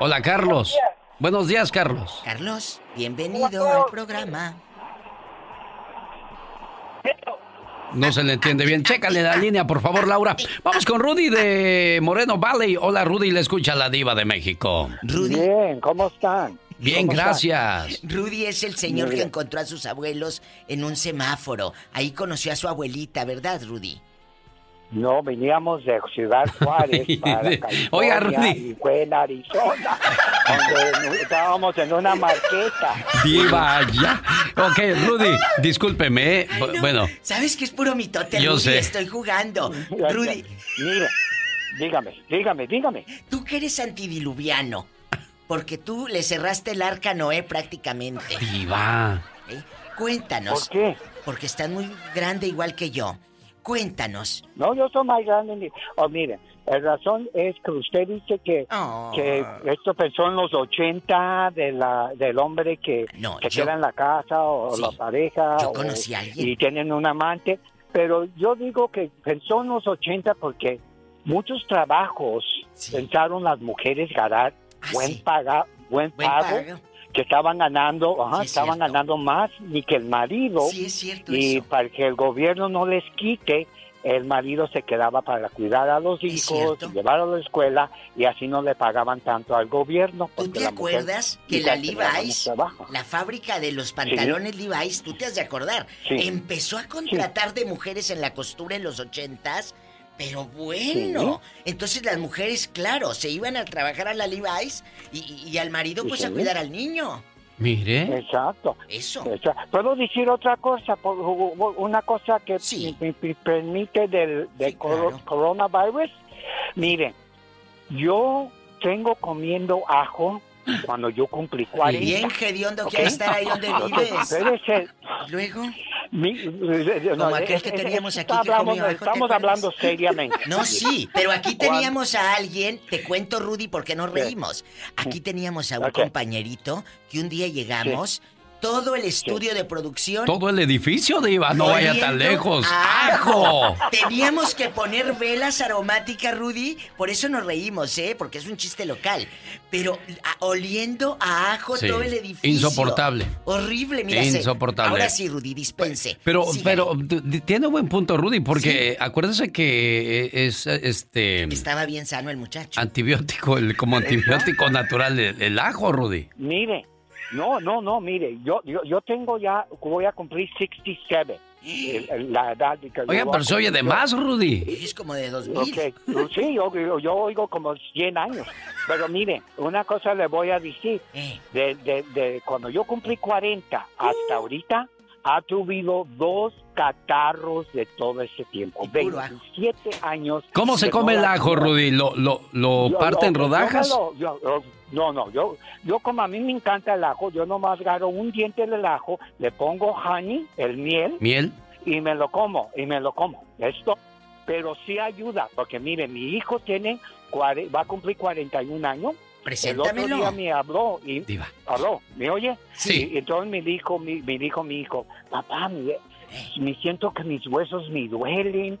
Hola, Carlos. Buenos días, Carlos. Carlos, bienvenido al programa. No se le entiende bien. Chécale la línea, por favor, Laura. Vamos con Rudy de Moreno Valley. Hola, Rudy, le escucha la diva de México. Rudy. Bien, ¿cómo están? Bien, ¿Cómo gracias. Rudy es el señor que encontró a sus abuelos en un semáforo. Ahí conoció a su abuelita, ¿verdad, Rudy? No, veníamos de Ciudad (laughs) Juárez para California Oiga, Rudy. y fue en Arizona, donde estábamos en una marqueta. Diva, ya. Ok, Rudy, discúlpeme. Bu- Bueno, ¿Sabes que es puro mitote, Yo Rudy? sé. Estoy jugando. Rudy, Mira, dígame, dígame, dígame. tú que eres antidiluviano, porque tú le cerraste el arca a Noé prácticamente. Diva. ¿Eh? Cuéntanos. ¿Por qué? Porque estás muy grande igual que yo. Cuéntanos. No, yo soy más grande. ni- Oh, mire, la razón es que usted dice que, Oh. que esto pensó en los 80 de la, del hombre que, que yo- queda en la casa o la pareja Yo o- conocí a alguien. y tienen un amante. Pero yo digo que pensó en los 80 porque muchos trabajos pensaron las mujeres ganar buen, paga, buen, Ah, Buen pago, pago. que estaban ganando, ajá, Sí, es estaban cierto. ganando más ni que el marido. Sí, es cierto Y eso. para que el gobierno no les quite, el marido se quedaba para cuidar a los hijos, llevar a la escuela y así no le pagaban tanto al gobierno. ¿Tú te acuerdas que la Levi's, la fábrica de los pantalones Levi's, tú te has de acordar, Sí. empezó a contratar de mujeres en la costura en los ochentas? Pero bueno, entonces las mujeres, claro, se iban a trabajar a la Levi's y, y al marido pues a Sí. cuidar al niño. Mire. Exacto. Eso. ¿Puedo decir otra cosa? Por- Una cosa que me, me permite del, del coro- coronavirus. Miren, yo tengo comiendo ajo cuando yo cumplí 40. Bien hediondo ¿ok? quiere estar ahí donde vives. Luego. Mi- no, Como aquel es- que teníamos es- aquí que hablamos, comió ajo, ¿te Estamos hablando seriamente. No, sí, pero aquí teníamos a alguien, te cuento Rudy porque nos reímos. Aquí teníamos a un compañerito que un día llegamos, todo el estudio de producción. Todo el edificio, Diva, no vaya tan lejos. ¡Ajo! Teníamos que poner velas aromáticas, Rudy. Por eso nos reímos, ¿eh? Porque es un chiste local. Pero a- oliendo a ajo Sí, todo el edificio. insoportable. Horrible, mira. Insoportable. Ahora sí, Rudy, dispense. Pero, pero tiene buen punto Rudy, porque acuérdese que es este Estaba bien sano el muchacho. antibiótico, el, como antibiótico natural el, el ajo, Rudy. Mire, no, no, no, mire, yo, yo, yo tengo ya, voy a cumplir 67. el- el- La edad de que Oiga, pero se oye de más, Rudy. Es como de dos mil. Ok, Sí, yo, yo, yo oigo como 100 años. Pero mire, una cosa le voy a decir. Eh. De, de, de cuando yo cumplí 40 hasta ahorita, ha tuvido dos catarros de todo ese tiempo. 27 años. ¿Cómo se come no el la- ajo, Rudy? ¿Lo, lo, lo yo- parte en yo- yo me rodajas? lo- yo- yo- no, no, yo, yo como a mí me encanta el ajo, yo nomás agarro un diente del ajo, le pongo honey, el miel, ¿Miel? y me lo como, y me lo como. Esto, pero sí ayuda, porque mire, mi hijo tiene, va a cumplir 41 años. El otro Preséntamelo. día me habló y habló, ¿me oye? Sí. Y entonces me dijo, mi, me dijo mi hijo, papá, me, me siento que mis huesos me duelen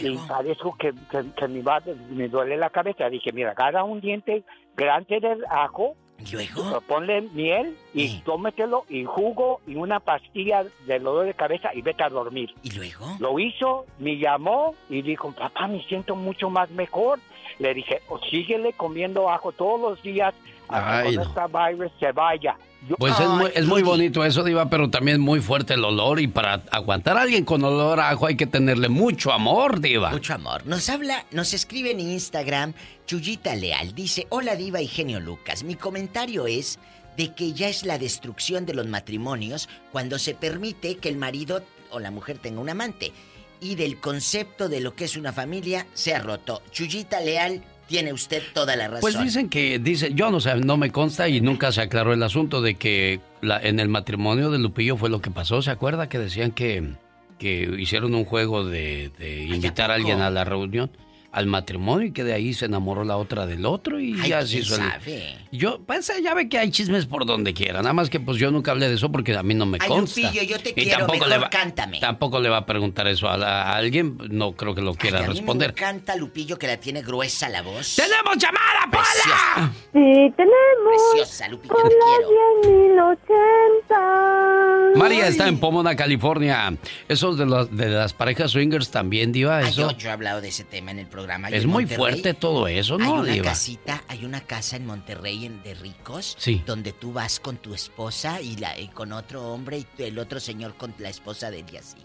y parezco que, que, que me, va, me duele la cabeza. Dije, mira, agarra un diente grande del ajo, luego ponle miel y tómetelo y jugo y una pastilla de dolor de cabeza y vete a dormir. ¿Y luego? Lo hizo, me llamó y dijo, papá, me siento mucho más mejor. Le dije, "O síguele comiendo ajo todos los días hasta Ay, que no. esta virus se vaya. Yo- Pues es muy, es muy bonito eso, Diva, pero también muy fuerte el olor. Y para aguantar a alguien con olor a ajo hay que tenerle mucho amor, Diva. Mucho amor. Nos habla, nos escribe en Instagram Chuyita Leal. Dice, hola Diva y genio Lucas. Mi comentario es de que ya es la destrucción de los matrimonios cuando se permite que el marido o la mujer tenga un amante. Y del concepto de lo que es una familia se ha roto. Chuyita Leal, tiene usted toda la razón. Pues dicen que, dice, yo no sé, no me consta y nunca se aclaró el asunto de que la- en el matrimonio de Lupillo fue lo que pasó. ¿Se acuerda que decían que, que hicieron un juego de, de invitar a alguien a la reunión, al matrimonio y que de ahí se enamoró la otra del otro y Ay, ya se ¿quién hizo el- sabe? Yo, pues ya ve que hay chismes por donde quiera, nada más que pues yo nunca hablé de eso porque a mí no me Ay, consta. Lupillo, yo te Y quiero, tampoco mejor le va, cántame. Tampoco le va a preguntar eso a, la- a alguien, no creo que lo quiera Ay, a mí responder. me encanta Lupillo que la tiene gruesa la voz. ¡Tenemos llamada, Preciosa. Sí, tenemos. Preciosa, Lupillo, Con te quiero. la 10.080. María está en Pomona, California. Esos de, los, de las parejas swingers también, Diva, Ay, eso. yo, yo he hablado de ese tema en el programa. Es muy Monterrey fuerte todo eso, ¿no, Hay una Diva? casita, hay una casa en Monterrey en- de ricos. Sí. Donde tú vas con tu esposa y, la, y con otro hombre y el otro señor con la esposa de él y así.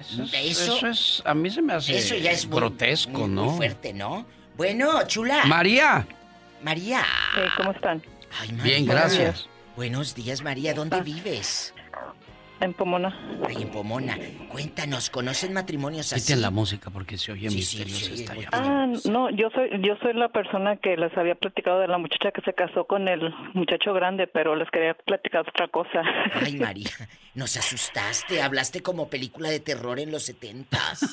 Eso es, Eso- eso es- a mí se me hace Eso ya es muy- grotesco, muy, ¿no? muy fuerte, ¿no? Bueno, chula. María. María. ¿Cómo están? Ay, María. Bien, gracias. Buenos días, María. ¿Dónde vives? En Pomona. Ay, en Pomona. Cuéntanos, ¿conocen matrimonios así? Quiten la música porque se oye misterioso esta llamada. Ah, no, yo soy yo soy la persona que les había platicado de la muchacha que se casó con el muchacho grande, pero les quería platicar otra cosa. Ay, (laughs) María, nos asustaste. Hablaste como película de terror en los setentas.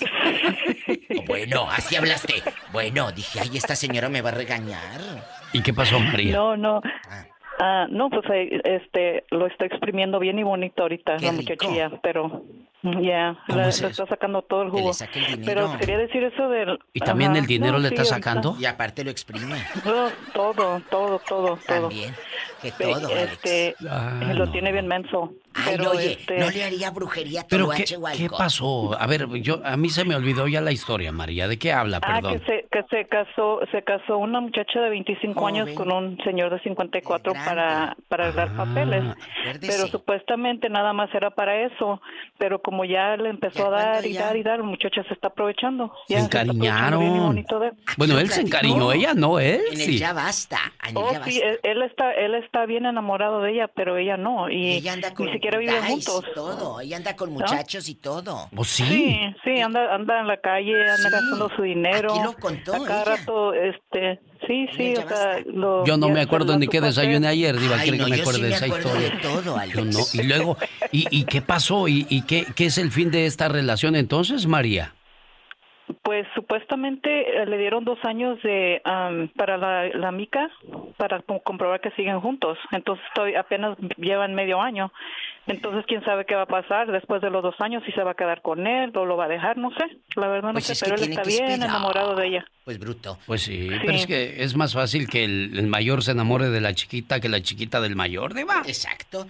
bueno, así hablaste. Bueno, dije, ay, esta señora me va a regañar. ¿Y qué pasó, María? No, no. Ah, no, pues este lo está exprimiendo bien y bonito ahorita la muchachilla, pero ya ¿Cómo le es le está sacando todo el Que jugo. el. Pero quería decir eso del ¿Y también Ajá, el dinero no, le sí, está sacando? Y aparte lo exprime. (laughs) No, todo, todo, todo, todo. También, que todo, Alex. Este, Ah, lo no. tiene bien menso. Ay, pero oye, este, no le haría brujería a ¿Pero qué, qué pasó? A ver, yo a mí se me olvidó ya la historia, María. ¿De qué habla, Ah, perdón? que se, que se casó, se casó una muchacha de 25 años con un señor de 54 para, para arreglar Ah, papeles. acuérdese. Pero supuestamente nada más era para eso. Pero como ya le empezó a dar y ya? dar y dar, la muchacha se está aprovechando. Se Ya está aprovechando bien y encariñaron. bonito de él. Bueno, él se encariñó, ella no, él En el sí. ya basta. En el Oh, ya sí, basta. él, él está, él está bien enamorado de ella, pero ella no. Y, Ella anda con ni siquiera viven guys juntos. todo. Ella anda con ¿No? muchachos y todo. ¿Oh, sí? Sí, sí, anda, anda en la calle, anda Sí, gastando su dinero. aquí lo contó A cada ella. rato, este, sí, sí, o sea, lo- Yo no me acuerdo ni qué desayuné ayer, Diva. ¿Quiere no, que me acuerde sí de esa historia? de todo, Alex. Yo no. Y luego, ¿y, y qué pasó? ¿Y, y qué, qué es el fin de esta relación entonces, María? Pues supuestamente eh, le dieron dos años de am, para la, la mica para co- comprobar que siguen juntos. Entonces estoy, apenas llevan medio año. Entonces quién sabe qué va a pasar después de los dos años si se va a quedar con él o lo va a dejar, no sé. La verdad no Pues sé, es pero él está bien esperar. enamorado de ella. Pues bruto. Pues sí, Sí. pero es que es más fácil que el, el mayor se enamore de la chiquita que la chiquita del mayor, Diva. Exacto.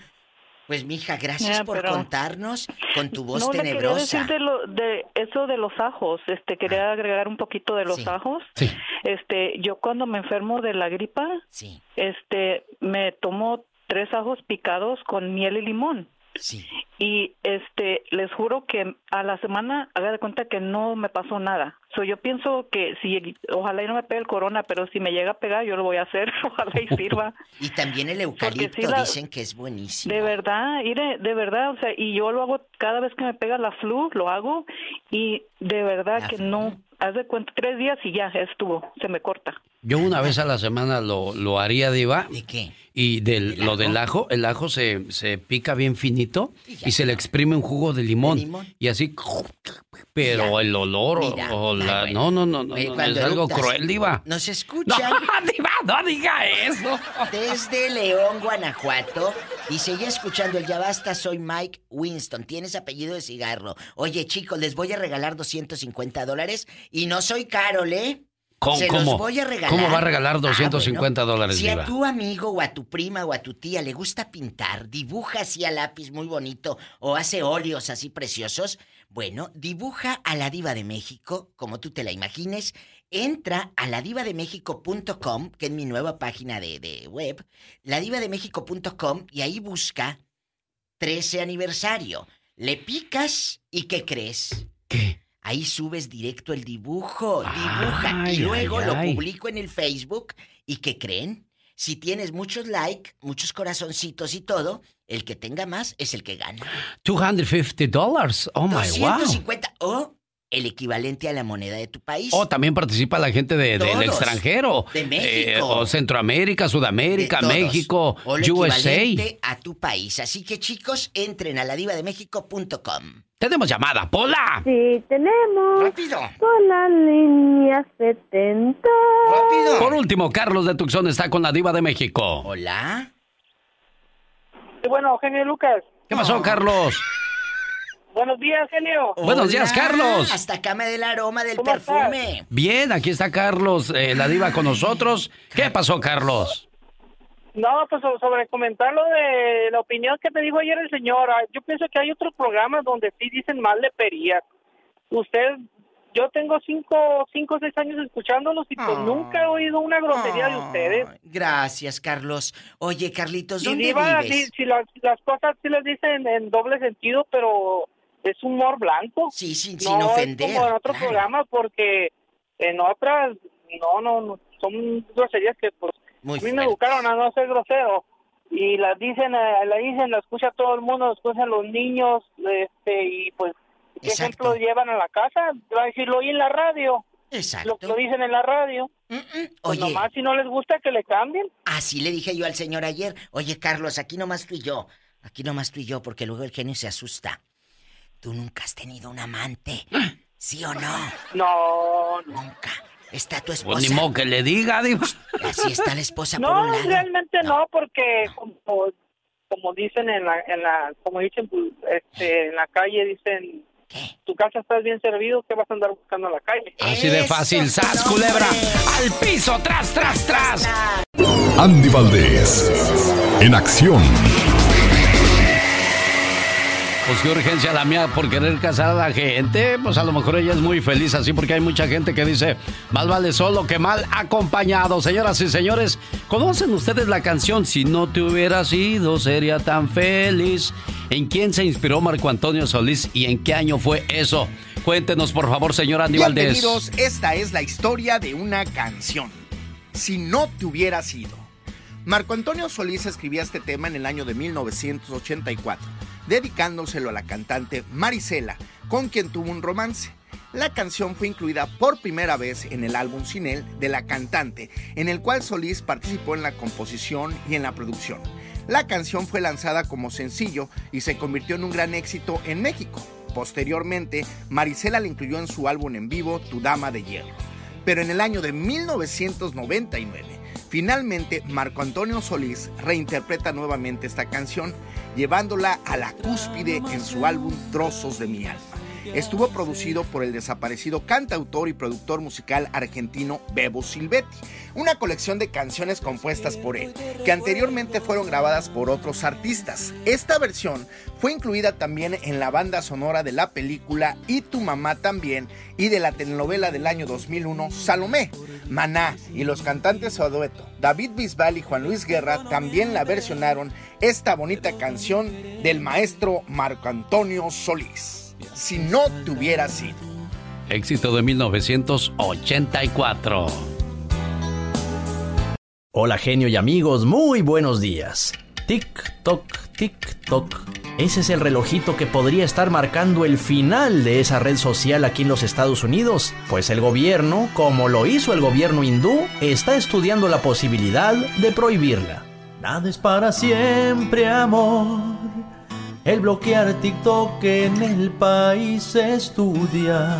Pues mija, gracias por contarnos con tu voz no, quería tenebrosa. decir de, lo, de eso de los ajos. Este, quería agregar un poquito de los Sí. ajos. Sí. Este, yo cuando me enfermo de la gripa, Sí, este, me tomo tres ajos picados con miel y limón. sí. Y este, les juro que a la semana haga de cuenta que no me pasó nada. So, yo pienso que si ojalá y no me pegue el corona, pero si me llega a pegar yo lo voy a hacer, (laughs) ojalá y sirva. (laughs) Y también el eucalipto la- dicen que es buenísimo. De verdad, mire, de verdad, o sea, y yo lo hago cada vez que me pega la flu, lo hago y de verdad La que flu. no, haz de cuenta, tres días y ya estuvo, se me corta. Yo una vez a la semana lo, lo haría, Diva. ¿De qué? Y del, lo del ajo, el ajo se, se pica bien finito y se le exprime un jugo de limón. Y así, pero el olor o- Mira, o, la... bueno. No, no, no, es algo cruel, Diva. Nos (laughs) No, escuchan (laughs) Diva, no diga eso. desde León, Guanajuato. Dice, ya escuchando el Ya Basta, soy Mike Winston. Tienes apellido de cigarro. Oye, chicos, les voy a regalar 250 dólares y no soy Carol, ¿eh? ¿Cómo, Se los voy a regalar. ¿Cómo va a regalar Ah, 250 bueno. dólares, Si a tu amigo o a tu prima o a tu tía le gusta pintar, dibuja así a lápiz muy bonito o hace óleos así preciosos, bueno, dibuja a la diva de México, como tú te la imagines. Entra a ladivademexico.com, que es mi nueva página de, de web, ladivademexico.com y ahí busca 13 aniversario. Le picas y ¿qué crees? ¿Qué? Ahí subes directo el dibujo, dibuja Ay, y luego ay, lo ay. publico en el Facebook y ¿qué creen? Si tienes muchos likes, muchos corazoncitos y todo, el que tenga más es el que gana. 250 dólares. Oh, my wow. 250 o el equivalente a la moneda de tu país. Oh, también participa la gente de- del Todos. extranjero. De México. Eh, o Centroamérica, Sudamérica, De. México, o USA. equivalente a tu país. Así que chicos, entren a ladivademexico.com. Tenemos llamada, Pola. Sí, tenemos. ¡Rápido! Con la línea 70. ¡Rápido! Por último, Carlos de Tucson está con la diva de México. Hola. Sí, bueno, genio Lucas. ¿Qué pasó, Carlos? Buenos días, genio. Buenos días. Carlos. Hasta acá me dé el aroma del ¿Cómo perfume. Bien, aquí está Carlos, eh, la diva con nosotros. ¿Qué pasó, Carlos? No, pues so- sobre comentar lo de la opinión que te dijo ayer el señor. ah, Yo pienso que hay otros programas donde sí dicen mal de perías. Usted, yo tengo cinco, cinco seis años escuchándolos y pues nunca he oído una grosería de ustedes. Gracias, Carlos. Oye, Carlitos, Y ¿dónde diva, vives? sí, sí, las, las cosas sí les dicen en doble sentido, pero es humor blanco. Sí, sin, no sin ofender. es como en otros claro. programas porque en otras no, no, no, son groserías que pues Muy a mí me educaron a no ser grosero y la dicen, eh, la dicen, la escucha todo el mundo, la escuchan los niños, este, y pues, ¿qué ejemplo llevan a la casa? Va a decir, lo oí en la radio. Exacto. Lo, dicen en la radio. Pues Oye. nomás si no les gusta que le cambien. Así le dije yo al señor ayer. Oye, Carlos, aquí nomás tú y yo. Aquí nomás tú y yo, porque luego el genio se asusta. ¿Tú nunca has tenido un amante? ¿Sí o no? No. Nunca. Está tu esposa. Pues ni modo que le diga, digo. Así está la esposa por No, un lado. realmente no, porque como, como dicen en la, en la, como dicen pues, este, en la calle, dicen, tu casa está bien servido, ¿qué vas a andar buscando en la calle? Así de fácil. ¡Sas, culebra! ¡Al piso! ¡Tras, tras, tras! Andy Valdés, en acción. Pues qué urgencia la mía por querer casar a la gente. Pues a lo mejor ella es muy feliz así porque hay mucha gente que dice, más vale solo que mal acompañado. Señoras y señores, ¿conocen ustedes la canción Si no te hubieras ido sería tan feliz? ¿En quién se inspiró Marco Antonio Solís y en qué año fue eso? Cuéntenos por favor, señor Andy Valdés. Bienvenidos, esta es la historia de una canción. Si no te hubieras ido. Marco Antonio Solís escribía este tema en el año de 1984, dedicándoselo a la cantante Marisela, con quien tuvo un romance. La canción fue incluida por primera vez en el álbum Sin él de la cantante, en el cual Solís participó en la composición y en la producción. La canción fue lanzada como sencillo y se convirtió en un gran éxito en México. Posteriormente, Marisela la incluyó en su álbum en vivo Tu Dama de Hierro. Pero en el año de 1999, finalmente Marco Antonio Solís reinterpreta nuevamente esta canción, llevándola a la cúspide en su álbum Trozos de mi alma. Estuvo producido por el desaparecido cantautor y productor musical argentino Bebo Silvetti, una colección de canciones compuestas por él, que anteriormente fueron grabadas por otros artistas. Esta versión fue incluida también en la banda sonora de la película Y tu mamá también y de la telenovela del año 2001 Salomé. Maná y los cantantes a dueto David Bisbal y Juan Luis Guerra también la versionaron esta bonita canción del maestro Marco Antonio Solís. Si no te hubiera sido. Éxito de 1984. Hola genio y amigos, muy buenos días. Tic toc, tic toc. Ese es el relojito que podría estar marcando el final de esa red social aquí en los Estados Unidos, pues el gobierno, como lo hizo el gobierno hindú, está estudiando la posibilidad de prohibirla. Nada es para siempre, amor. El bloquear TikTok en el país estudia.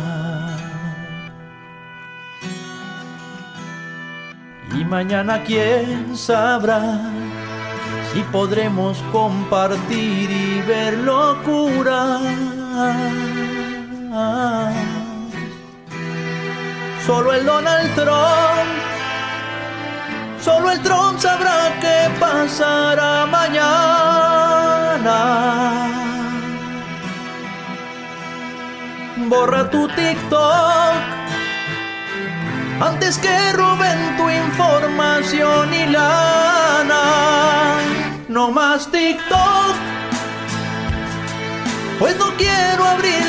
Y mañana quién sabrá si podremos compartir y ver locura. Solo el Donald Trump, solo el Trump sabrá qué pasará mañana. Borra tu TikTok antes que roben tu información y lana. No más TikTok, pues no quiero abrirle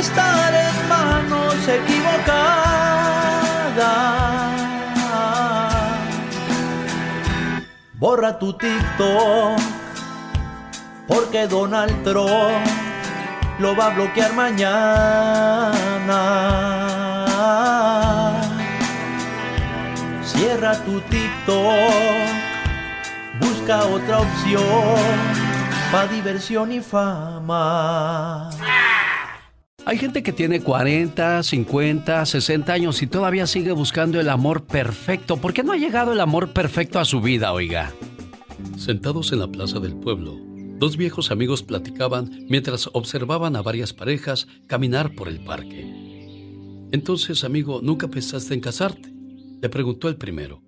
estar en manos equivocadas. Borra tu TikTok, porque Donald Trump lo va a bloquear mañana. Cierra tu TikTok, busca otra opción para diversión y fama. Hay gente que tiene 40, 50, 60 años y todavía sigue buscando el amor perfecto. ¿Por qué no ha llegado el amor perfecto a su vida, oiga? Sentados en la plaza del pueblo, dos viejos amigos platicaban mientras observaban a varias parejas caminar por el parque. Entonces, amigo, ¿nunca pensaste en casarte? Le preguntó el primero.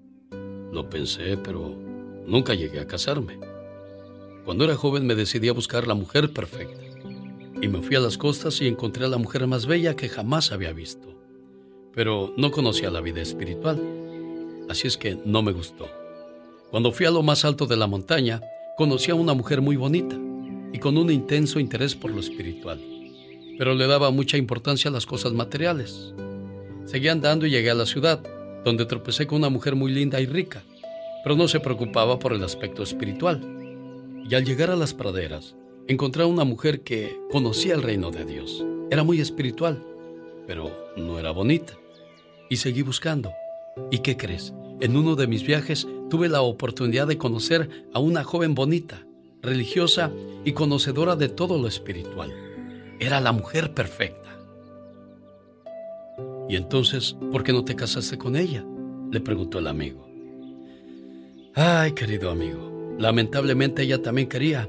Lo pensé, pero nunca llegué a casarme. Cuando era joven me decidí a buscar la mujer perfecta. Y me fui a las costas y encontré a la mujer más bella que jamás había visto. Pero no conocía la vida espiritual. Así es que no me gustó. Cuando fui a lo más alto de la montaña, conocí a una mujer muy bonita. y con un intenso interés por lo espiritual, pero le daba mucha importancia a las cosas materiales. Seguí andando y llegué a la ciudad, donde tropecé con una mujer muy linda y rica, pero no se preocupaba por el aspecto espiritual. Y al llegar a las praderas, encontré a una mujer que conocía el reino de Dios. Era muy espiritual, pero no era bonita. Y seguí buscando. ¿Y qué crees? En uno de mis viajes tuve la oportunidad de conocer a una joven bonita, religiosa y conocedora de todo lo espiritual. Era la mujer perfecta. ¿Y entonces por qué no te casaste con ella? le preguntó el amigo. Ay, querido amigo, lamentablemente ella también quería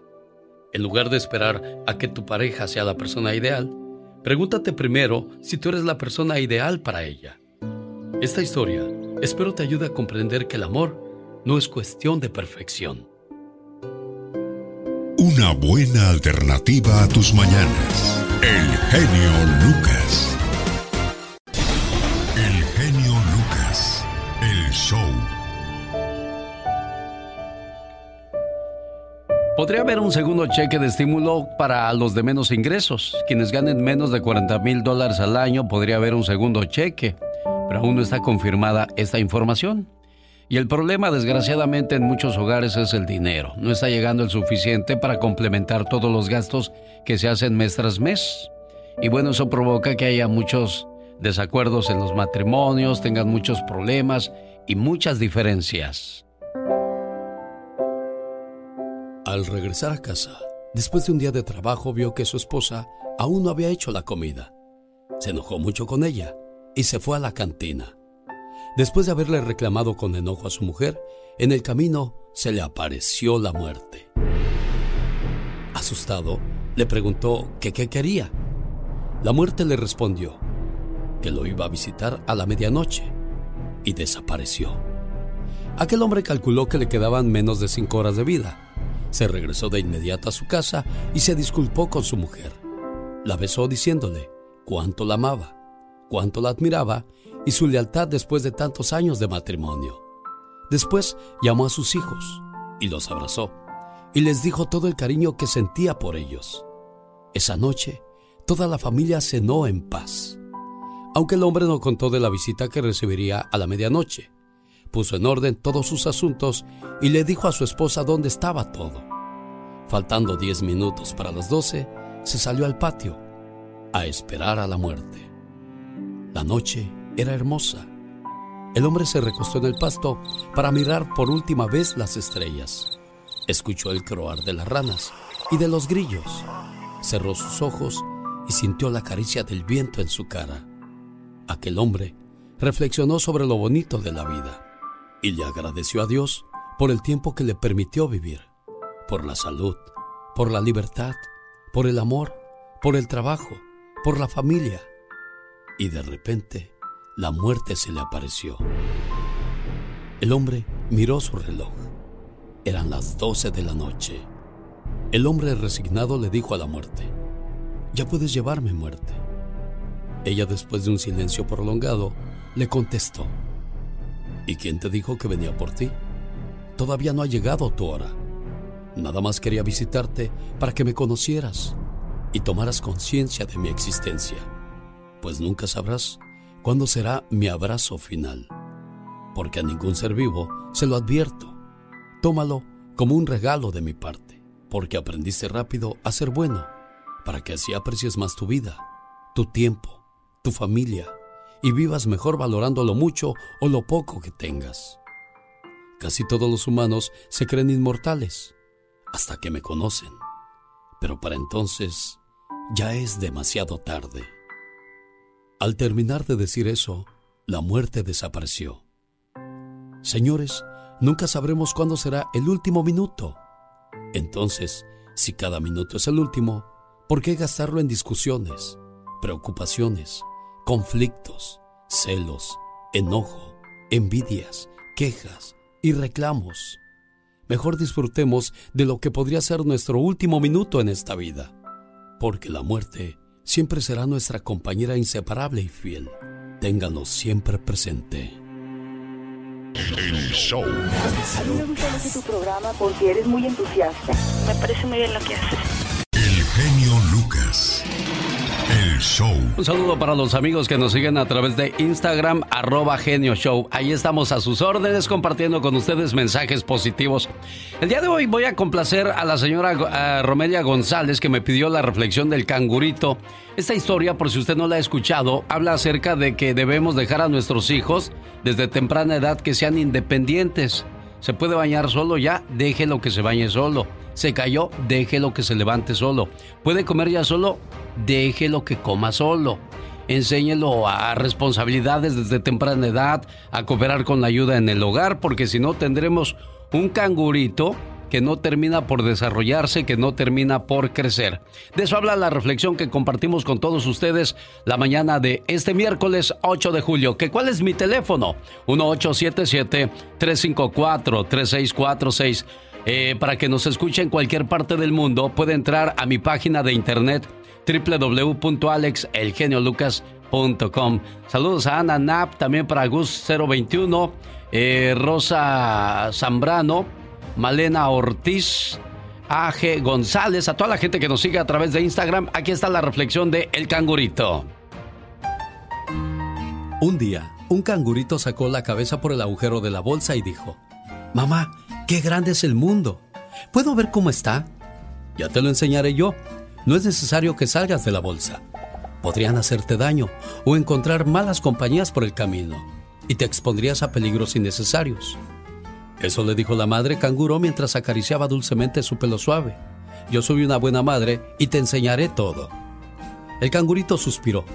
En lugar de esperar a que tu pareja sea la persona ideal, pregúntate primero si tú eres la persona ideal para ella. Esta historia espero te ayude a comprender que el amor no es cuestión de perfección. Una buena alternativa a tus mañanas. El genio Lucas. Podría haber un segundo cheque de estímulo para los de menos ingresos. Quienes ganen menos de 40 mil dólares al año, podría haber un segundo cheque. Pero aún no está confirmada esta información. Y el problema, desgraciadamente, en muchos hogares es el dinero. No está llegando el suficiente para complementar todos los gastos que se hacen mes tras mes. Y bueno, eso provoca que haya muchos desacuerdos en los matrimonios, tengan muchos problemas y muchas diferencias. Al regresar a casa, después de un día de trabajo, vio que su esposa aún no había hecho la comida. Se enojó mucho con ella y se fue a la cantina. Después de haberle reclamado con enojo a su mujer, en el camino se le apareció la muerte. Asustado, le preguntó qué quería. La muerte le respondió que lo iba a visitar a la medianoche y desapareció. Aquel hombre calculó que le quedaban menos de cinco horas de vida. Se regresó de inmediato a su casa y se disculpó con su mujer. La besó diciéndole cuánto la amaba, cuánto la admiraba y su lealtad después de tantos años de matrimonio. Después llamó a sus hijos y los abrazó y les dijo todo el cariño que sentía por ellos. Esa noche, toda la familia cenó en paz. Aunque el hombre no contó de la visita que recibiría a la medianoche, puso en orden todos sus asuntos y le dijo a su esposa dónde estaba todo. Faltando diez minutos para las doce, se salió al patio a esperar a la muerte. La noche era hermosa. El hombre se recostó en el pasto para mirar por última vez las estrellas. Escuchó el croar de las ranas y de los grillos. Cerró sus ojos y sintió la caricia del viento en su cara. Aquel hombre reflexionó sobre lo bonito de la vida y le agradeció a Dios por el tiempo que le permitió vivir, por la salud, por la libertad, por el amor, por el trabajo, por la familia. Y de repente la muerte se le apareció. El hombre miró su reloj. Eran las doce de la noche. El hombre resignado le dijo a la muerte, ya puedes llevarme muerte. Ella después de un silencio prolongado le contestó, ¿y quién te dijo que venía por ti? Todavía no ha llegado tu hora. Nada más quería visitarte para que me conocieras y tomaras conciencia de mi existencia, pues nunca sabrás ¿Cuándo será mi abrazo final? Porque a ningún ser vivo se lo advierto. Tómalo como un regalo de mi parte, porque aprendiste rápido a ser bueno, para que así aprecies más tu vida, tu tiempo, tu familia, y vivas mejor valorando lo mucho o lo poco que tengas. Casi todos los humanos se creen inmortales, hasta que me conocen. Pero para entonces ya es demasiado tarde. Al terminar de decir eso, la muerte desapareció. Señores, nunca sabremos cuándo será el último minuto. Entonces, si cada minuto es el último, ¿Por qué gastarlo en discusiones, preocupaciones, conflictos, celos, enojo, envidias, quejas y reclamos? Mejor disfrutemos de lo que podría ser nuestro último minuto en esta vida, porque la muerte siempre será nuestra compañera inseparable y fiel. Ténganos siempre presente. El show. A mí me gusta mucho tu programa porque eres muy entusiasta. Me parece muy bien lo que haces. El genio Lucas. Un saludo para los amigos que nos siguen a través de Instagram, arroba genio show. Ahí estamos a sus órdenes compartiendo con ustedes mensajes positivos. El día de hoy voy a complacer a la señora Romelia González que me pidió la reflexión del cangurito. Esta historia, por si usted no la ha escuchado, habla acerca de que debemos dejar a nuestros hijos desde temprana edad que sean independientes. Se puede bañar solo ya, déjelo que se bañe solo. Se cayó, déjelo que se levante solo. Puede comer ya solo, déjelo que coma solo. Enséñelo a responsabilidades desde temprana edad, a cooperar con la ayuda en el hogar, porque si no tendremos un cangurito que no termina por desarrollarse, que no termina por crecer. De eso habla la reflexión que compartimos con todos ustedes la mañana de este miércoles 8 de julio. ¿Que ¿Cuál es mi teléfono? 1877-354-3646. Eh, para que nos escuche en cualquier parte del mundo, puede entrar a mi página de internet www.alexelgeniolucas.com. Saludos a Ana Nap, también para Gus 021, eh, Rosa Zambrano, Malena Ortiz, AG González, a toda la gente que nos sigue a través de Instagram. Aquí está la reflexión de El Cangurito. Un día, un cangurito sacó la cabeza por el agujero de la bolsa y dijo, Mamá, qué grande es el mundo. ¿Puedo ver cómo está? Ya te lo enseñaré yo. No es necesario que salgas de la bolsa. Podrían hacerte daño o encontrar malas compañías por el camino y te expondrías a peligros innecesarios. Eso le dijo la madre canguro mientras acariciaba dulcemente su pelo suave. Yo soy una buena madre y te enseñaré todo. El cangurito suspiró.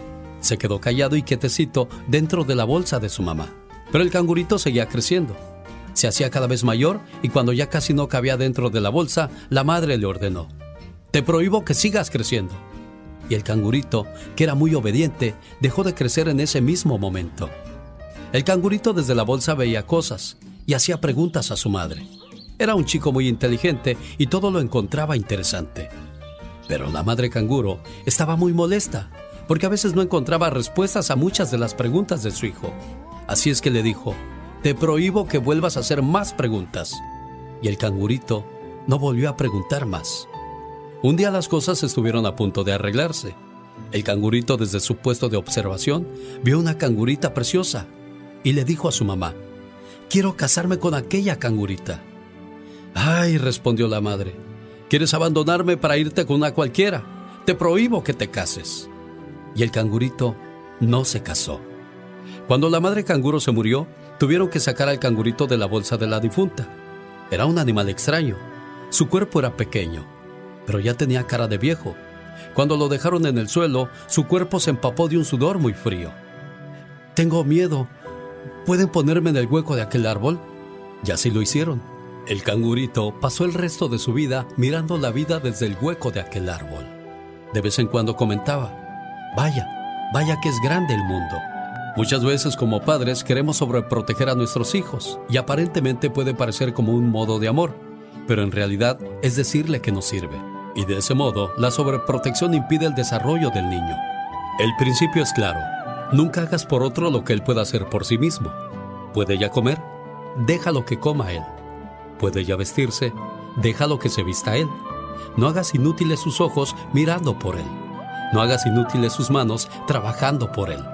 Se quedó callado y quietecito dentro de la bolsa de su mamá. Pero el cangurito seguía creciendo. Se hacía cada vez mayor y cuando ya casi no cabía dentro de la bolsa, la madre le ordenó, Te prohíbo que sigas creciendo. Y el cangurito, que era muy obediente, dejó de crecer en ese mismo momento. El cangurito desde la bolsa veía cosas y hacía preguntas a su madre. Era un chico muy inteligente y todo lo encontraba interesante. Pero la madre canguro estaba muy molesta porque a veces no encontraba respuestas a muchas de las preguntas de su hijo. Así es que le dijo, te prohíbo que vuelvas a hacer más preguntas. Y el cangurito no volvió a preguntar más. Un día las cosas estuvieron a punto de arreglarse. El cangurito desde su puesto de observación vio una cangurita preciosa y le dijo a su mamá, quiero casarme con aquella cangurita. Ay, respondió la madre, ¿quieres abandonarme para irte con una cualquiera? Te prohíbo que te cases. Y el cangurito no se casó. Cuando la madre canguro se murió, tuvieron que sacar al cangurito de la bolsa de la difunta. Era un animal extraño. Su cuerpo era pequeño, pero ya tenía cara de viejo. Cuando lo dejaron en el suelo, su cuerpo se empapó de un sudor muy frío. Tengo miedo, ¿Pueden ponerme en el hueco de aquel árbol? Y así lo hicieron. El cangurito pasó el resto de su vida mirando la vida desde el hueco de aquel árbol. De vez en cuando comentaba, vaya, vaya que es grande el mundo. Muchas veces como padres queremos sobreproteger a nuestros hijos y aparentemente puede parecer como un modo de amor, pero en realidad es decirle que no sirve. Y de ese modo, la sobreprotección impide el desarrollo del niño. El principio es claro, Nunca hagas por otro lo que él pueda hacer por sí mismo. ¿Puede ya comer? Déjalo que coma él. ¿Puede ya vestirse? Déjalo que se vista él. No hagas inútiles sus ojos mirando por él. No hagas inútiles sus manos trabajando por él.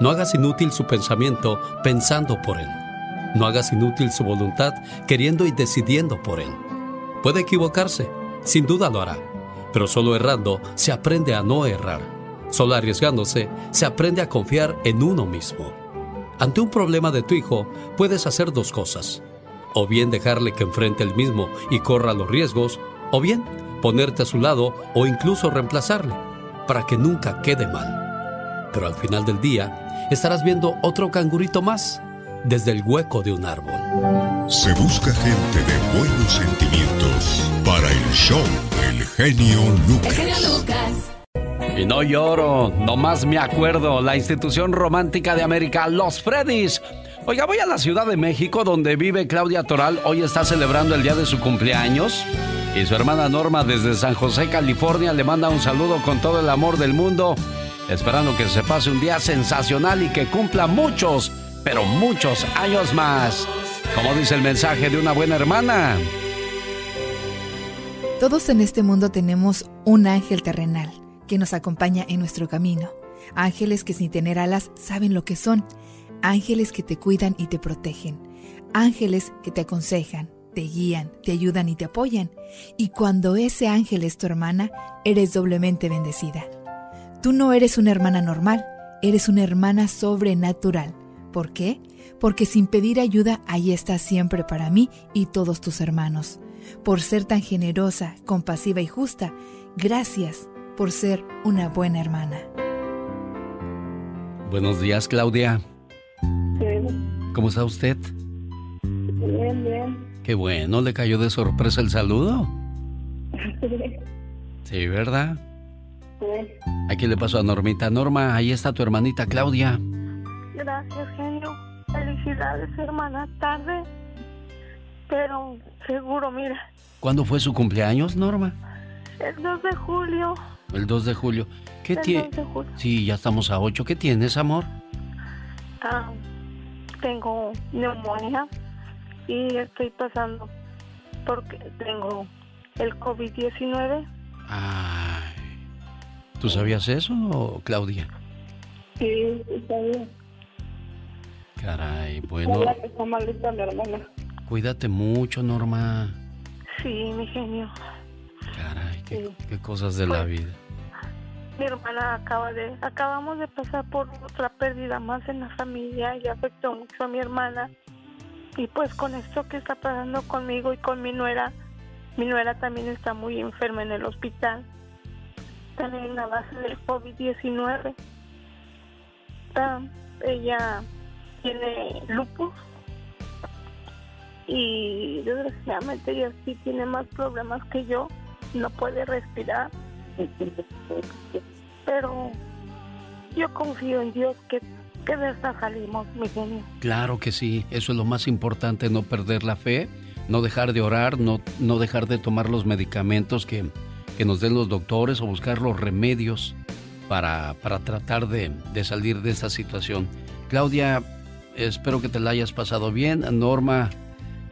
No hagas inútil su pensamiento pensando por él. No hagas inútil su voluntad queriendo y decidiendo por él. Puede equivocarse, sin duda lo hará, pero solo errando se aprende a no errar. Solo arriesgándose se aprende a confiar en uno mismo. Ante un problema de tu hijo, puedes hacer dos cosas. O bien dejarle que enfrente el mismo y corra los riesgos, o bien ponerte a su lado o incluso reemplazarle, para que nunca quede mal. Pero al final del día, estarás viendo otro cangurito más desde el hueco de un árbol. se busca gente de buenos sentimientos para el show El genio Lucas. Y no lloro, nomás me acuerdo, la institución romántica de América, Los Freddys. Oiga, voy a la Ciudad de México donde vive Claudia Toral. Hoy está celebrando el día de su cumpleaños. Y su hermana Norma desde San José, California, le manda un saludo con todo el amor del mundo. Esperando que se pase un día sensacional y que cumpla muchos, pero muchos años más. Como dice el mensaje de una buena hermana. Todos en este mundo tenemos un ángel terrenal que nos acompaña en nuestro camino. Ángeles que sin tener alas saben lo que son. Ángeles que te cuidan y te protegen. Ángeles que te aconsejan, te guían, te ayudan y te apoyan. Y cuando ese ángel es tu hermana, eres doblemente bendecida. Tú no eres una hermana normal, eres una hermana sobrenatural. ¿Por qué? porque sin pedir ayuda ahí estás siempre para mí y todos tus hermanos. Por ser tan generosa, compasiva y justa, gracias por ser una buena hermana. Buenos días, Claudia. ¿Cómo está usted? Bien, bien. Qué bueno, ¿le cayó de sorpresa el saludo? (laughs) Sí, ¿verdad? Sí. Aquí le pasó a Normita. Norma, ahí está tu hermanita Claudia. Gracias, genio. Felicidades, hermana, tarde, pero seguro, mira. ¿Cuándo fue su cumpleaños, Norma? El 2 de julio. El 2 de julio. ¿Qué tiene? Sí, ya estamos a 8. ¿Qué tienes, amor? Ah, tengo neumonía y estoy pasando porque tengo el COVID-19. Ay. ¿Tú sabías eso, Claudia? Sí, sabía. Caray, bueno. Cuídate mucho, Norma. Sí, mi genio. Caray, qué, cosas de la vida. Mi hermana acaba de, acabamos de pasar por otra pérdida más en la familia y afectó mucho a mi hermana. Y pues con esto que está pasando conmigo y con mi nuera, mi nuera también está muy enferma en el hospital. En la base del COVID-19. Ella tiene lupus y desgraciadamente ella sí tiene más problemas que yo, no puede respirar. Pero yo confío en Dios que, que de esta salimos, mi genio. Claro que sí, eso es lo más importante, no perder la fe, no dejar de orar, no, no dejar de tomar los medicamentos que, que nos den los doctores o buscar los remedios para, para tratar de, de salir de esta situación. Claudia, espero que te la hayas pasado bien. Norma,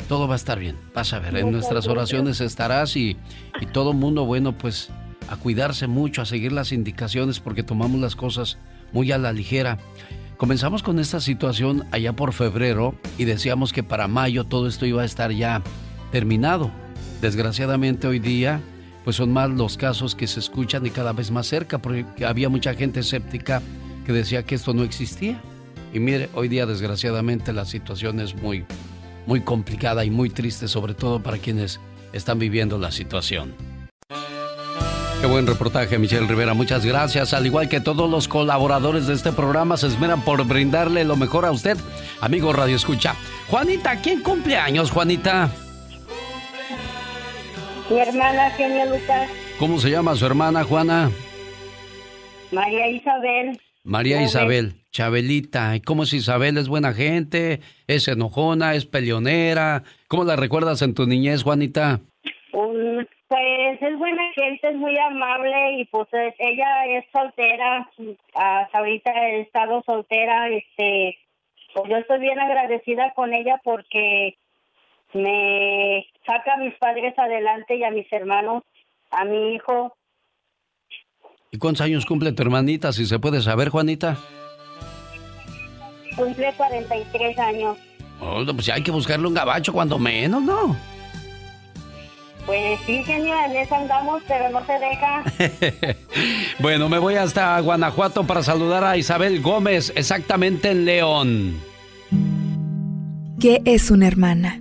todo va a estar bien. Vas a ver, en nuestras oraciones estarás y, y todo mundo, bueno, pues a cuidarse mucho, a seguir las indicaciones porque tomamos las cosas muy a la ligera. Comenzamos con esta situación allá por febrero y decíamos que para mayo todo esto iba a estar ya terminado. Desgraciadamente hoy día pues son más los casos que se escuchan y cada vez más cerca porque había mucha gente escéptica que decía que esto no existía. Y mire, hoy día desgraciadamente la situación es muy, muy complicada y muy triste, sobre todo para quienes están viviendo la situación. Qué buen reportaje, Michelle Rivera. Muchas gracias. Al igual que todos los colaboradores de este programa, se esmeran por brindarle lo mejor a usted, amigo Radio Escucha. Juanita, ¿quién cumple años, Juanita? Mi hermana Genia Lucas. ¿Cómo se llama su hermana, Juana? María Isabel. María Isabel, Chabelita. ¿Y cómo es Isabel? ¿Es buena gente? ¿Es enojona? ¿Es peleonera? ¿Cómo la recuerdas en tu niñez, Juanita? pues es buena gente, es muy amable y pues ella es soltera. Hasta ahorita he estado soltera. Este, pues yo estoy bien agradecida con ella porque me saca a mis padres adelante y a mis hermanos, a mi hijo ¿Y cuántos años cumple tu hermanita, si se puede saber, Juanita? Cumple 43 años. Oh, pues ya hay que buscarle un gabacho cuando menos, ¿no? Pues sí, señor, en eso andamos, pero no se deja. (laughs) bueno, me voy hasta Guanajuato para saludar a Isabel Gómez, exactamente en León. ¿Qué es una hermana?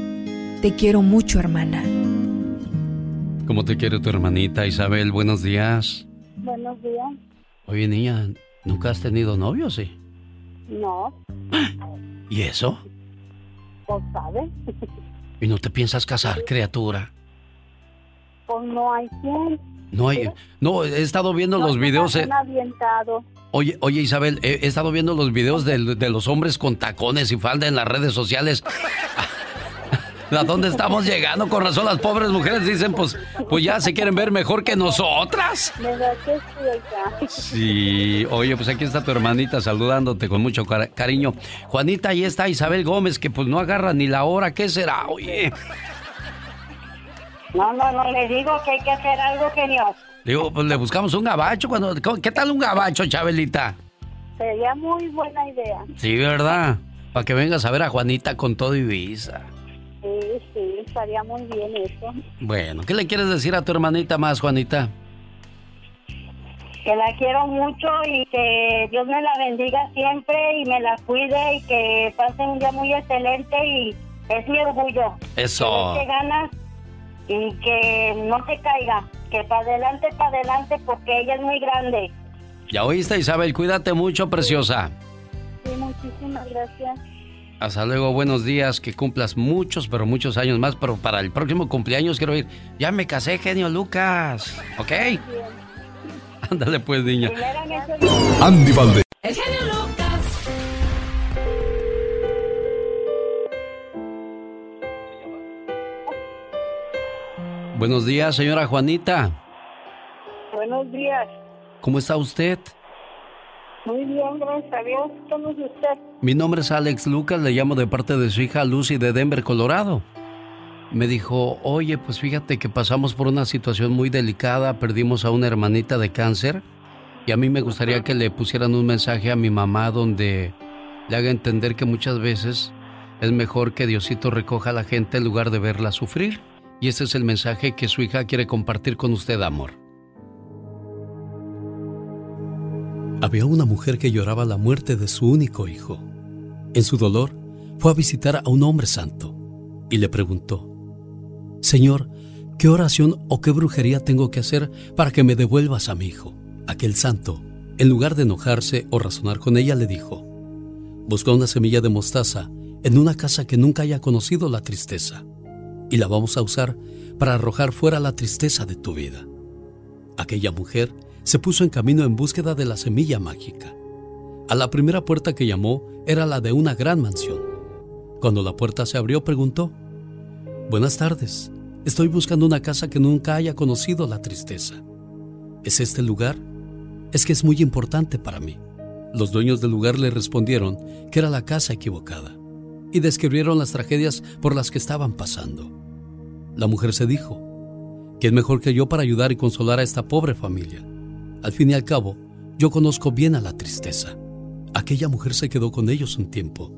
Te quiero mucho, hermana. ¿Cómo te quiere tu hermanita Isabel? Buenos días. Buenos días. Oye, niña, ¿nunca has tenido novio, sí? No. ¿Y eso? Pues sabe. ¿Y no te piensas casar, criatura? Pues no hay quien. No hay. No, he estado viendo los videos. Eh. Oye, oye Isabel, he, estado viendo los videos de, de, los hombres con tacones y falda en las redes sociales. (laughs) ¿A dónde estamos llegando? Con razón las pobres mujeres dicen, pues, pues ya se quieren ver mejor que nosotras. Sí, oye, pues aquí está tu hermanita saludándote con mucho cariño. Juanita, ahí está Isabel Gómez, que pues no agarra ni la hora. ¿Qué será? Oye. No, no, no, le digo que hay que hacer algo, Dios. Digo, pues le buscamos un gabacho. Cuando, ¿Qué tal un gabacho, Chabelita? Sería muy buena idea. Sí, ¿verdad? Para que vengas a ver a Juanita con todo y visa. Sí, sí, estaría muy bien eso. Bueno, ¿qué le quieres decir a tu hermanita más, Juanita? Que la quiero mucho y que Dios me la bendiga siempre y me la cuide y que pase un día muy excelente y es mi orgullo. Eso. Que ganas y que no se caiga, que para adelante, para adelante porque ella es muy grande. Ya oíste, Isabel, cuídate mucho, preciosa. Sí, muchísimas gracias. Hasta luego, buenos días, que cumplas muchos, pero muchos años más, pero para el próximo cumpleaños quiero ir. Ya me casé, genio Lucas, ¿ok? (laughs) Ándale pues, niña. Andy Valdez. El genio Lucas. Buenos días, señora Juanita. Buenos días. ¿Cómo está usted? Muy bien, gracias a Dios. ¿Cómo es usted? Mi nombre es Alex Lucas, le llamo de parte de su hija Lucy de Denver, Colorado. Me dijo, oye, pues fíjate que pasamos por una situación muy delicada, perdimos a una hermanita de cáncer y a mí me gustaría que le pusieran un mensaje a mi mamá donde le haga entender que muchas veces es mejor que Diosito recoja a la gente en lugar de verla sufrir. Y ese es el mensaje que su hija quiere compartir con usted, amor. Había una mujer que lloraba la muerte de su único hijo. En su dolor, fue a visitar a un hombre santo y le preguntó, Señor, ¿qué oración o qué brujería tengo que hacer para que me devuelvas a mi hijo? Aquel santo, en lugar de enojarse o razonar con ella, le dijo, Busca una semilla de mostaza en una casa que nunca haya conocido la tristeza y la vamos a usar para arrojar fuera la tristeza de tu vida. Aquella mujer se puso en camino en búsqueda de la semilla mágica. A la primera puerta que llamó era la de una gran mansión. Cuando la puerta se abrió preguntó, Buenas tardes, estoy buscando una casa que nunca haya conocido la tristeza. ¿Es este lugar? Es que es muy importante para mí. Los dueños del lugar le respondieron que era la casa equivocada y describieron las tragedias por las que estaban pasando. La mujer se dijo, ¿quién mejor que yo para ayudar y consolar a esta pobre familia? Al fin y al cabo, yo conozco bien a la tristeza. Aquella mujer se quedó con ellos un tiempo,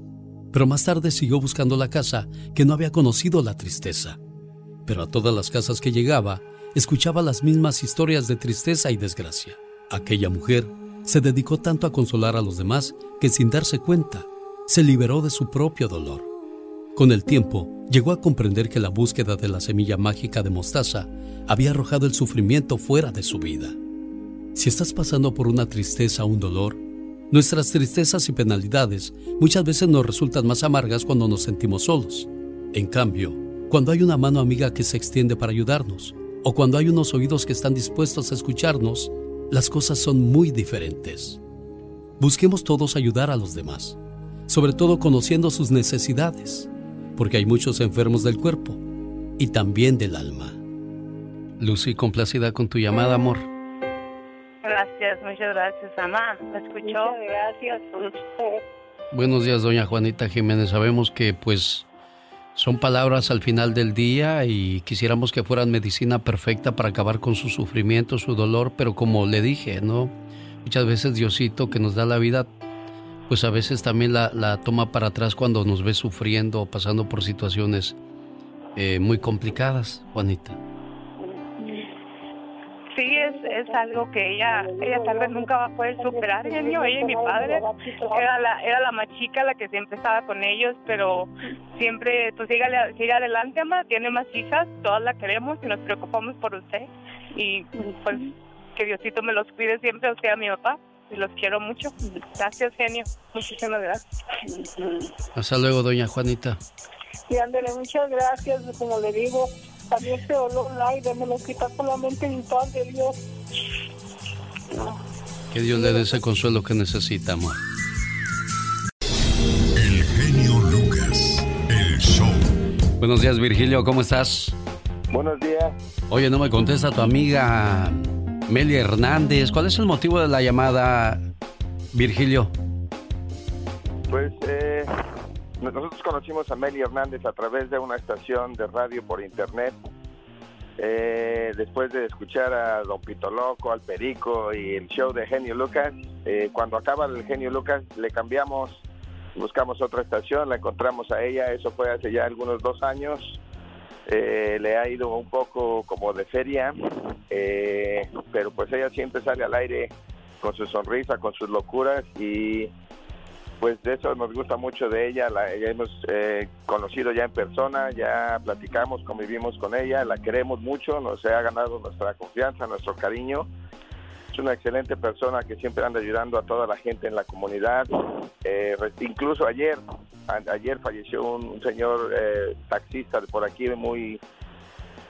pero más tarde siguió buscando la casa que no había conocido la tristeza. Pero a todas las casas que llegaba, escuchaba las mismas historias de tristeza y desgracia. Aquella mujer se dedicó tanto a consolar a los demás que sin darse cuenta, se liberó de su propio dolor. Con el tiempo, llegó a comprender que la búsqueda de la semilla mágica de mostaza había arrojado el sufrimiento fuera de su vida. Si estás pasando por una tristeza o un dolor, nuestras tristezas y penalidades muchas veces nos resultan más amargas cuando nos sentimos solos. En cambio, cuando hay una mano amiga que se extiende para ayudarnos, o cuando hay unos oídos que están dispuestos a escucharnos, las cosas son muy diferentes. Busquemos todos ayudar a los demás, sobre todo conociendo sus necesidades, porque hay muchos enfermos del cuerpo y también del alma. Lucy, complacida con tu llamada, amor. Gracias, muchas gracias, mamá. ¿Me escuchó? gracias Buenos días, doña Juanita Jiménez. Sabemos que, pues, son palabras al final del día y quisiéramos que fueran medicina perfecta para acabar con su sufrimiento, su dolor, pero como le dije, ¿no? Muchas veces Diosito que nos da la vida pues a veces también la, la toma para atrás cuando nos ve sufriendo o pasando por situaciones eh, muy complicadas, Juanita. Es, es algo que ella ella tal vez nunca va a poder superar, genio. Ella y mi padre era la era la más chica la que siempre estaba con ellos, pero siempre, pues siga, siga adelante, ama, tiene más hijas, todas la queremos y nos preocupamos por usted. Y pues que Diosito me los cuide siempre, o sea, mi papá y los quiero mucho. Gracias, genio. Muchísimas gracias. Hasta luego, doña Juanita. Y ándale, muchas gracias. Como le digo, también este olor al aire me lo quita solamente el pan de Dios. Que Dios le dé ese consuelo que necesita, amor. El genio Lucas, el show. Buenos días, Virgilio, ¿cómo estás? Buenos días. Oye, no me contesta tu amiga Meli Hernández. ¿Cuál es el motivo de la llamada, Virgilio? Pues eh, nosotros conocimos a Meli Hernández a través de una estación de radio por internet. Eh, después de escuchar a Don Pito Loco, al Perico y el show de Genio Lucas, eh, cuando acaba el Genio Lucas le cambiamos, buscamos otra estación, la encontramos a ella, eso fue hace ya algunos dos años. Eh, le ha ido un poco como de feria, pero pues ella siempre sale al aire con su sonrisa, con sus locuras y pues de eso nos gusta mucho de ella, la hemos eh, conocido ya en persona, ya platicamos, convivimos con ella, la queremos mucho, nos ha ganado nuestra confianza, nuestro cariño. Es una excelente persona que siempre anda ayudando a toda la gente en la comunidad. Eh, incluso ayer, ayer falleció un, señor eh, taxista de por aquí muy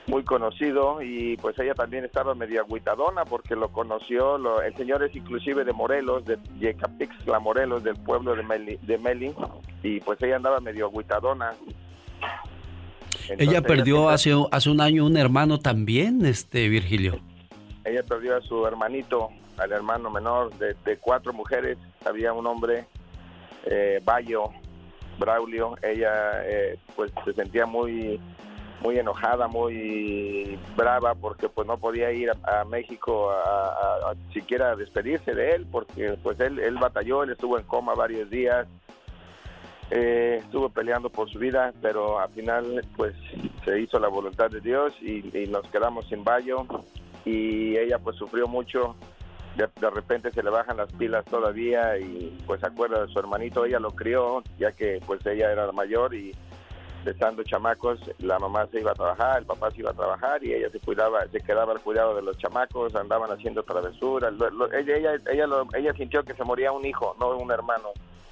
muy conocido y pues ella también estaba media agüitadona porque lo conoció, lo, el señor es inclusive de Morelos, de Yecapixtla, Morelos, del pueblo de Meli, de Meli y pues ella andaba medio agüitadona. ella perdió hace, hace un año un hermano también, este Virgilio. Ella perdió a su hermanito, al hermano menor de, cuatro mujeres, había un hombre, eh, Bayo, Braulio, ella eh, pues se sentía muy muy enojada, muy brava porque pues no podía ir a, México a, siquiera despedirse de él porque pues él, él batalló, él estuvo en coma varios días, eh, estuvo peleando por su vida, pero al final pues se hizo la voluntad de Dios y, nos quedamos sin Bayo y ella pues sufrió mucho. De, de, repente se le bajan las pilas todavía y pues se acuerda de su hermanito, ella lo crió ya que pues ella era la mayor y estando chamacos, la mamá se iba a trabajar, el papá se iba a trabajar y ella se cuidaba, se quedaba al cuidado de los chamacos, andaban haciendo travesuras. ella, ella, ella, ella sintió que se moría un hijo, no un hermano.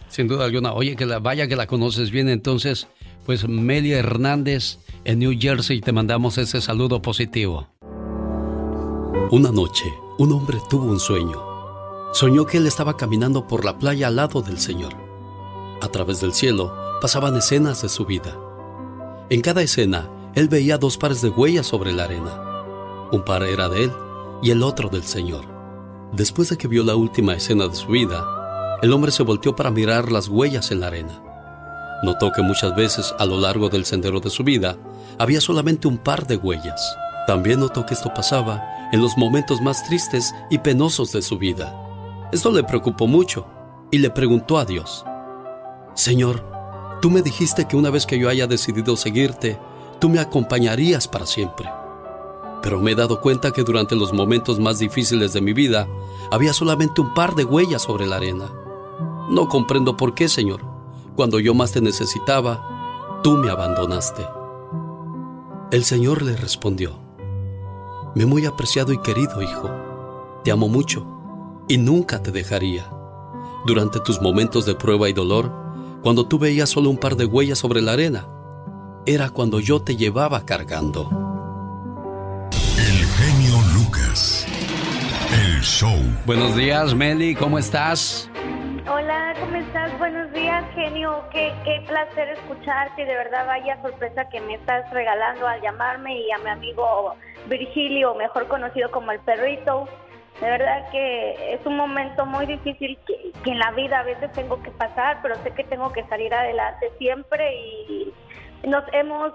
Sin duda alguna. Oye, que la, vaya que la conoces bien. Entonces, pues Melia Hernández en New Jersey te mandamos ese saludo positivo. Una noche, un hombre tuvo un sueño. Soñó que él estaba caminando por la playa al lado del Señor. A través del cielo pasaban escenas de su vida en cada escena, él veía dos pares de huellas sobre la arena. Un par era de él y el otro del Señor. Después de que vio la última escena de su vida, el hombre se volteó para mirar las huellas en la arena. Notó que muchas veces a lo largo del sendero de su vida había solamente un par de huellas. También notó que esto pasaba en los momentos más tristes y penosos de su vida. Esto le preocupó mucho y le preguntó a Dios, Señor, Tú me dijiste que una vez que yo haya decidido seguirte, tú me acompañarías para siempre. Pero me he dado cuenta que durante los momentos más difíciles de mi vida había solamente un par de huellas sobre la arena. No comprendo por qué, Señor. Cuando yo más te necesitaba, tú me abandonaste. El Señor le respondió, Me muy apreciado y querido hijo, te amo mucho y nunca te dejaría. Durante tus momentos de prueba y dolor, cuando tú veías solo un par de huellas sobre la arena, era cuando yo te llevaba cargando. El genio Lucas. El show. Buenos días, Meli, ¿cómo estás? Hola, ¿cómo estás? Buenos días, genio. Qué, qué placer escucharte. De verdad, vaya sorpresa que me estás regalando al llamarme y a mi amigo Virgilio, mejor conocido como el perrito. De verdad que es un momento muy difícil que, en la vida a veces tengo que pasar, pero sé que tengo que salir adelante siempre y nos hemos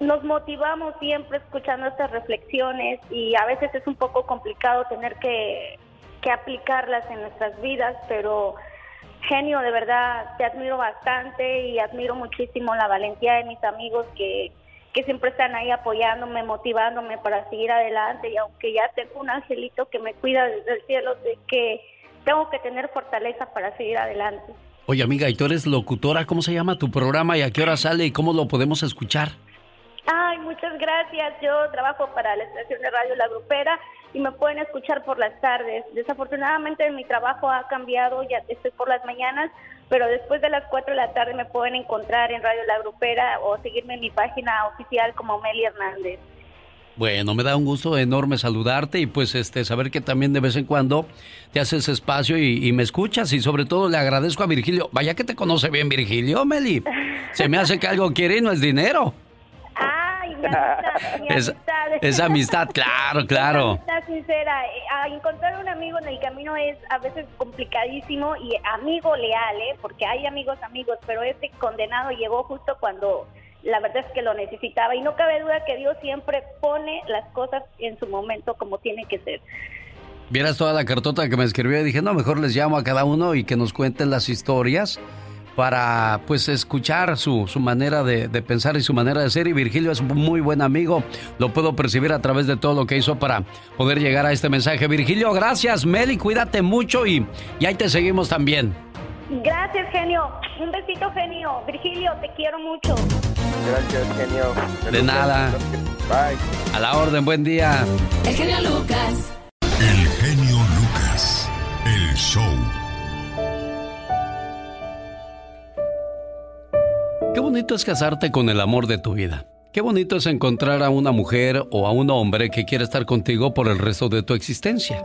nos motivamos siempre escuchando estas reflexiones y a veces es un poco complicado tener que, que aplicarlas en nuestras vidas, pero genio, de verdad, te admiro bastante y admiro muchísimo la valentía de mis amigos que, que siempre están ahí apoyándome, motivándome para seguir adelante y aunque ya tengo un angelito que me cuida desde el cielo, de que tengo que tener fortaleza para seguir adelante. Oye amiga, ¿y tú eres locutora? ¿Cómo se llama tu programa y a qué hora sale y cómo lo podemos escuchar? Ay, muchas gracias. Yo trabajo para la estación de radio La Grupera y me pueden escuchar por las tardes. Desafortunadamente mi trabajo ha cambiado, ya estoy por las mañanas, pero después de las 4 de la tarde me pueden encontrar en Radio La Grupera o seguirme en mi página oficial como Meli Hernández. Bueno, me da un gusto enorme saludarte y pues este saber que también de vez en cuando te haces espacio y, y, me escuchas y sobre todo le agradezco a Virgilio. Vaya que te conoce bien Virgilio, Meli. Se me hace que algo quiere y no es dinero. Amistad, mi es, amistad. es amistad, claro, claro. amistad sincera. Eh, a encontrar un amigo en el camino es a veces complicadísimo y amigo leal, ¿eh? Porque hay amigos, amigos, pero este condenado llegó justo cuando la verdad es que lo necesitaba y no cabe duda que Dios siempre pone las cosas en su momento como tiene que ser. Vieras toda la cartota que me escribió y dije, no, mejor les llamo a cada uno y que nos cuenten las historias para pues escuchar su, su manera de, de, pensar y su manera de ser. Y Virgilio es un muy buen amigo, lo puedo percibir a través de todo lo que hizo para poder llegar a este mensaje. Virgilio, gracias, Meli, cuídate mucho y, y ahí te seguimos también. Gracias, genio. Un besito, genio. Virgilio, te quiero mucho. Gracias, genio. De nada. Bye. A la orden, buen día. El genio Lucas. El genio Lucas. El show. Qué bonito es casarte con el amor de tu vida. Qué bonito es encontrar a una mujer o a un hombre que quiere estar contigo por el resto de tu existencia.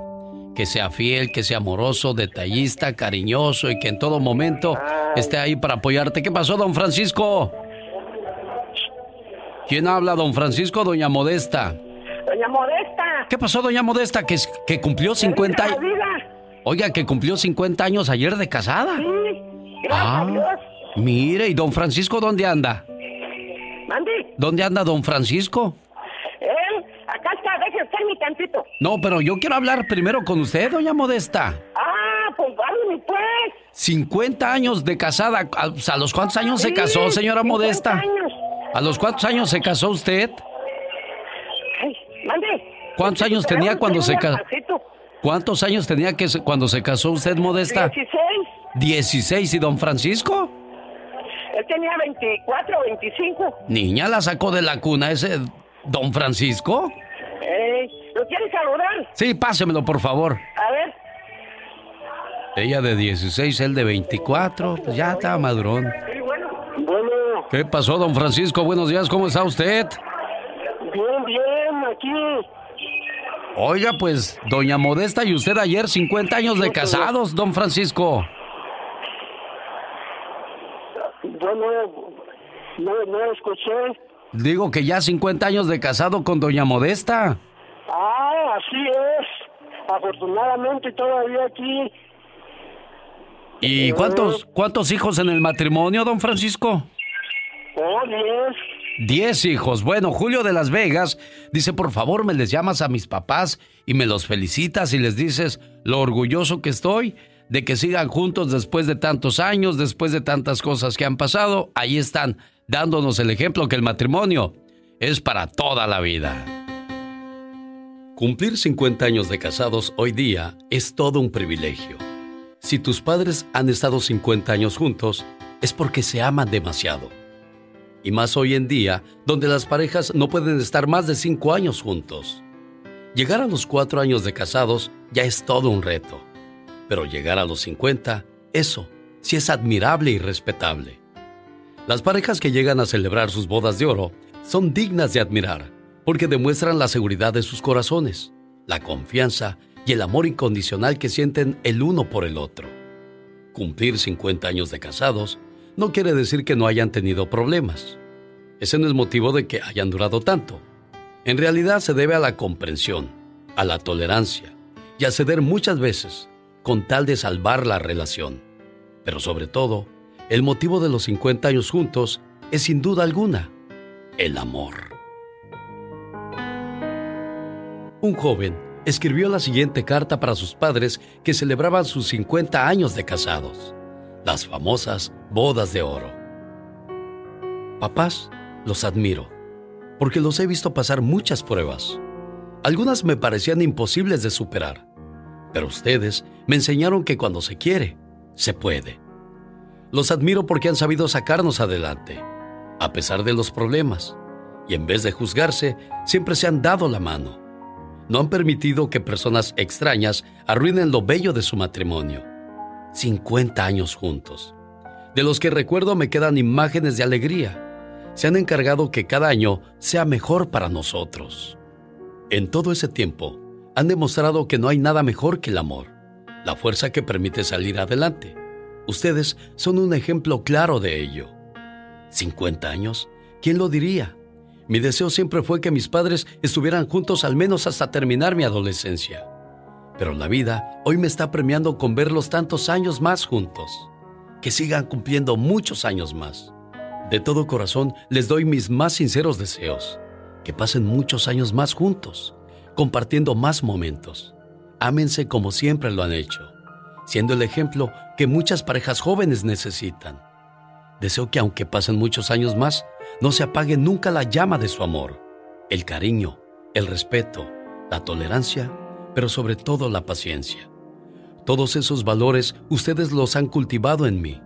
Que sea fiel, que sea amoroso, detallista, cariñoso y que en todo momento esté ahí para apoyarte. ¿Qué pasó, don Francisco? ¿Quién habla, don Francisco o doña Modesta? Doña Modesta. ¿Qué pasó, doña Modesta? Que, que cumplió 50 años. Oiga, que cumplió 50 años ayer de casada. Sí, gracias Ah. a Dios. Mire, ¿y don Francisco dónde anda? Mande. ¿Dónde anda don Francisco? Él, acá está, deje usted mi tantito. No, pero yo quiero hablar primero con usted, doña Modesta. Ah, pues háblame pues. 50 años de casada. ¿A, pues, ¿a los cuántos años se casó, señora 50 Modesta? años. ¿A los cuántos años se casó usted? Ay, mande. ¿Cuántos años tenía cuando se casó? ¿Cuántos años tenía que cuando se casó usted, Modesta? 16. 16. ¿Y don Francisco? Él tenía 24, 25. Niña, la sacó de la cuna ese don Francisco. Eh, ¿Lo quieres saludar? Sí, pásemelo, por favor. A ver. Ella de 16, él de 24. Pues ya está madurón. Sí, bueno. Bueno, ¿Qué pasó, don Francisco? Buenos días, ¿cómo está usted? bien, bien, aquí. Oiga, pues, doña Modesta y usted ayer 50 años de casados, don Francisco. Bueno, no, no escuché. Digo que ya 50 años de casado con doña Modesta. Ah, así es. Afortunadamente todavía aquí. ¿Y cuántos, cuántos hijos en el matrimonio, don Francisco? Oh, diez. Diez hijos. Bueno, Julio de Las Vegas dice, por favor, me les llamas a mis papás y me los felicitas y les dices lo orgulloso que estoy de que sigan juntos después de tantos años, después de tantas cosas que han pasado. Ahí están, dándonos el ejemplo que el matrimonio es para toda la vida. Cumplir 50 años de casados hoy día es todo un privilegio. Si tus padres han estado 50 años juntos, es porque se aman demasiado. Y más hoy en día, donde las parejas no pueden estar más de 5 años juntos. Llegar a los 4 años de casados ya es todo un reto. Pero llegar a los 50, eso sí es admirable y respetable. Las parejas que llegan a celebrar sus bodas de oro son dignas de admirar, porque demuestran la seguridad de sus corazones, la confianza y el amor incondicional que sienten el uno por el otro. Cumplir 50 años de casados no quiere decir que no hayan tenido problemas. Ese no es motivo de que hayan durado tanto. En realidad se debe a la comprensión, a la tolerancia y a ceder muchas veces con tal de salvar la relación. Pero sobre todo, el motivo de los 50 años juntos es sin duda alguna el amor. Un joven escribió la siguiente carta para sus padres que celebraban sus 50 años de casados. las famosas bodas de oro. Papás, los admiro, porque los he visto pasar muchas pruebas. Algunas me parecían imposibles de superar, pero ustedes me enseñaron que cuando se quiere, se puede. Los admiro porque han sabido sacarnos adelante, a pesar de los problemas, y en vez de juzgarse, siempre se han dado la mano. No han permitido que personas extrañas arruinen lo bello de su matrimonio. 50 años juntos, de los que recuerdo me quedan imágenes de alegría. Se han encargado que cada año sea mejor para nosotros. En todo ese tiempo, han demostrado que no hay nada mejor que el amor, la fuerza que permite salir adelante Ustedes son un ejemplo claro de ello. 50 años, ¿quién lo diría? Mi deseo siempre fue que mis padres estuvieran juntos al menos hasta terminar mi adolescencia. Pero la vida hoy me está premiando con verlos tantos años más juntos. Que sigan cumpliendo muchos años más. De todo corazón les doy mis más sinceros deseos. Que pasen muchos años más juntos, compartiendo más momentos. Ámense como siempre lo han hecho siendo el ejemplo que muchas parejas jóvenes necesitan. Deseo que aunque pasen muchos años más, no se apague nunca la llama de su amor, el cariño, el respeto, la tolerancia, pero sobre todo la paciencia. Todos esos valores ustedes los han cultivado en mí.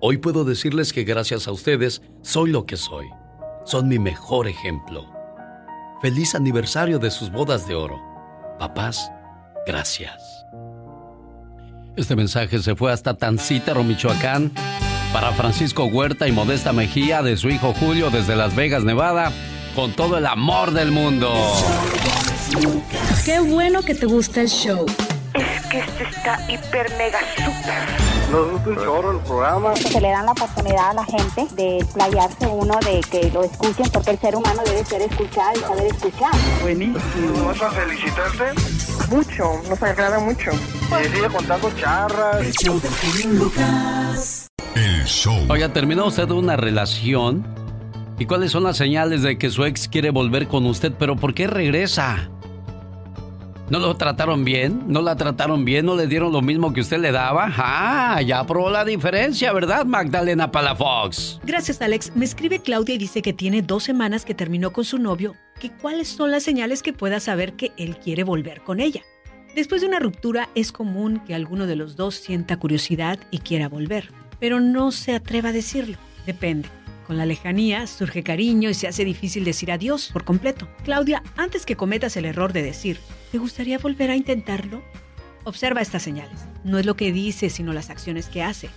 Hoy puedo decirles que gracias a ustedes soy lo que soy. Son mi mejor ejemplo. Feliz aniversario de sus bodas de oro. Papás, gracias. Este mensaje se fue hasta Tancítaro, Michoacán, para Francisco Huerta y Modesta Mejía de su hijo Julio desde Las Vegas, Nevada, con todo el amor del mundo. Qué bueno que te gusta el show. Que este está hiper mega super nos gusta un chorro el programa. Se le dan la oportunidad a la gente de explayarse uno, de que lo escuchen, porque el ser humano debe ser escuchado y saber escuchar. Buenísimo. ¿Vas a felicitarte? Mucho, nos agrada mucho. Y sigue contando charras. El show El show. Oiga, ¿terminó usted una relación? ¿Y cuáles son las señales de que su ex quiere volver con usted? ¿Pero por qué regresa? ¿No lo trataron bien? ¿No la trataron bien? ¿No le dieron lo mismo que usted le daba? Ah, ya probó la diferencia, ¿verdad, Magdalena Palafox? Gracias, Alex. Me escribe Claudia y dice que tiene dos semanas que terminó con su novio, que cuáles son las señales que pueda saber que él quiere volver con ella. Después de una ruptura es común que alguno de los dos sienta curiosidad y quiera volver, pero no se atreva a decirlo. Depende. Con la lejanía surge cariño y se hace difícil decir adiós por completo. Claudia, antes que cometas el error de decir, ¿te gustaría volver a intentarlo? Observa estas señales. No es lo que dice, sino las acciones que hace.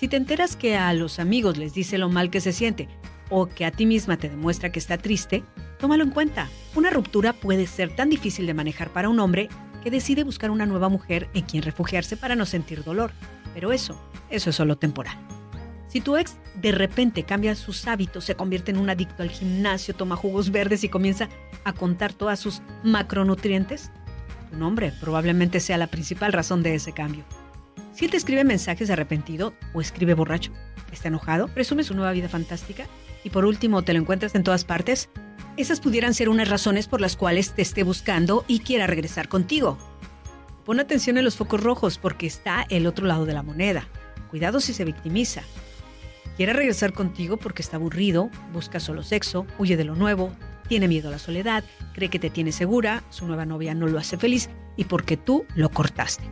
Si te enteras que a los amigos les dice lo mal que se siente o que a ti misma te demuestra que está triste, tómalo en cuenta. Una ruptura puede ser tan difícil de manejar para un hombre que decide buscar una nueva mujer en quien refugiarse para no sentir dolor. Pero eso, eso es solo temporal. Si tu ex de repente cambia sus hábitos, se convierte en un adicto al gimnasio, toma jugos verdes y comienza a contar todas sus macronutrientes, tu nombre probablemente sea la principal razón de ese cambio. Si él te escribe mensajes arrepentido o escribe borracho, está enojado, presume su nueva vida fantástica y por último te lo encuentras en todas partes, esas pudieran ser unas razones por las cuales te esté buscando y quiera regresar contigo. Pon atención en los focos rojos porque está el otro lado de la moneda. Cuidado si se victimiza. Quiere regresar contigo porque está aburrido, busca solo sexo, huye de lo nuevo, tiene miedo a la soledad, cree que te tiene segura, su nueva novia no lo hace feliz y porque tú lo cortaste.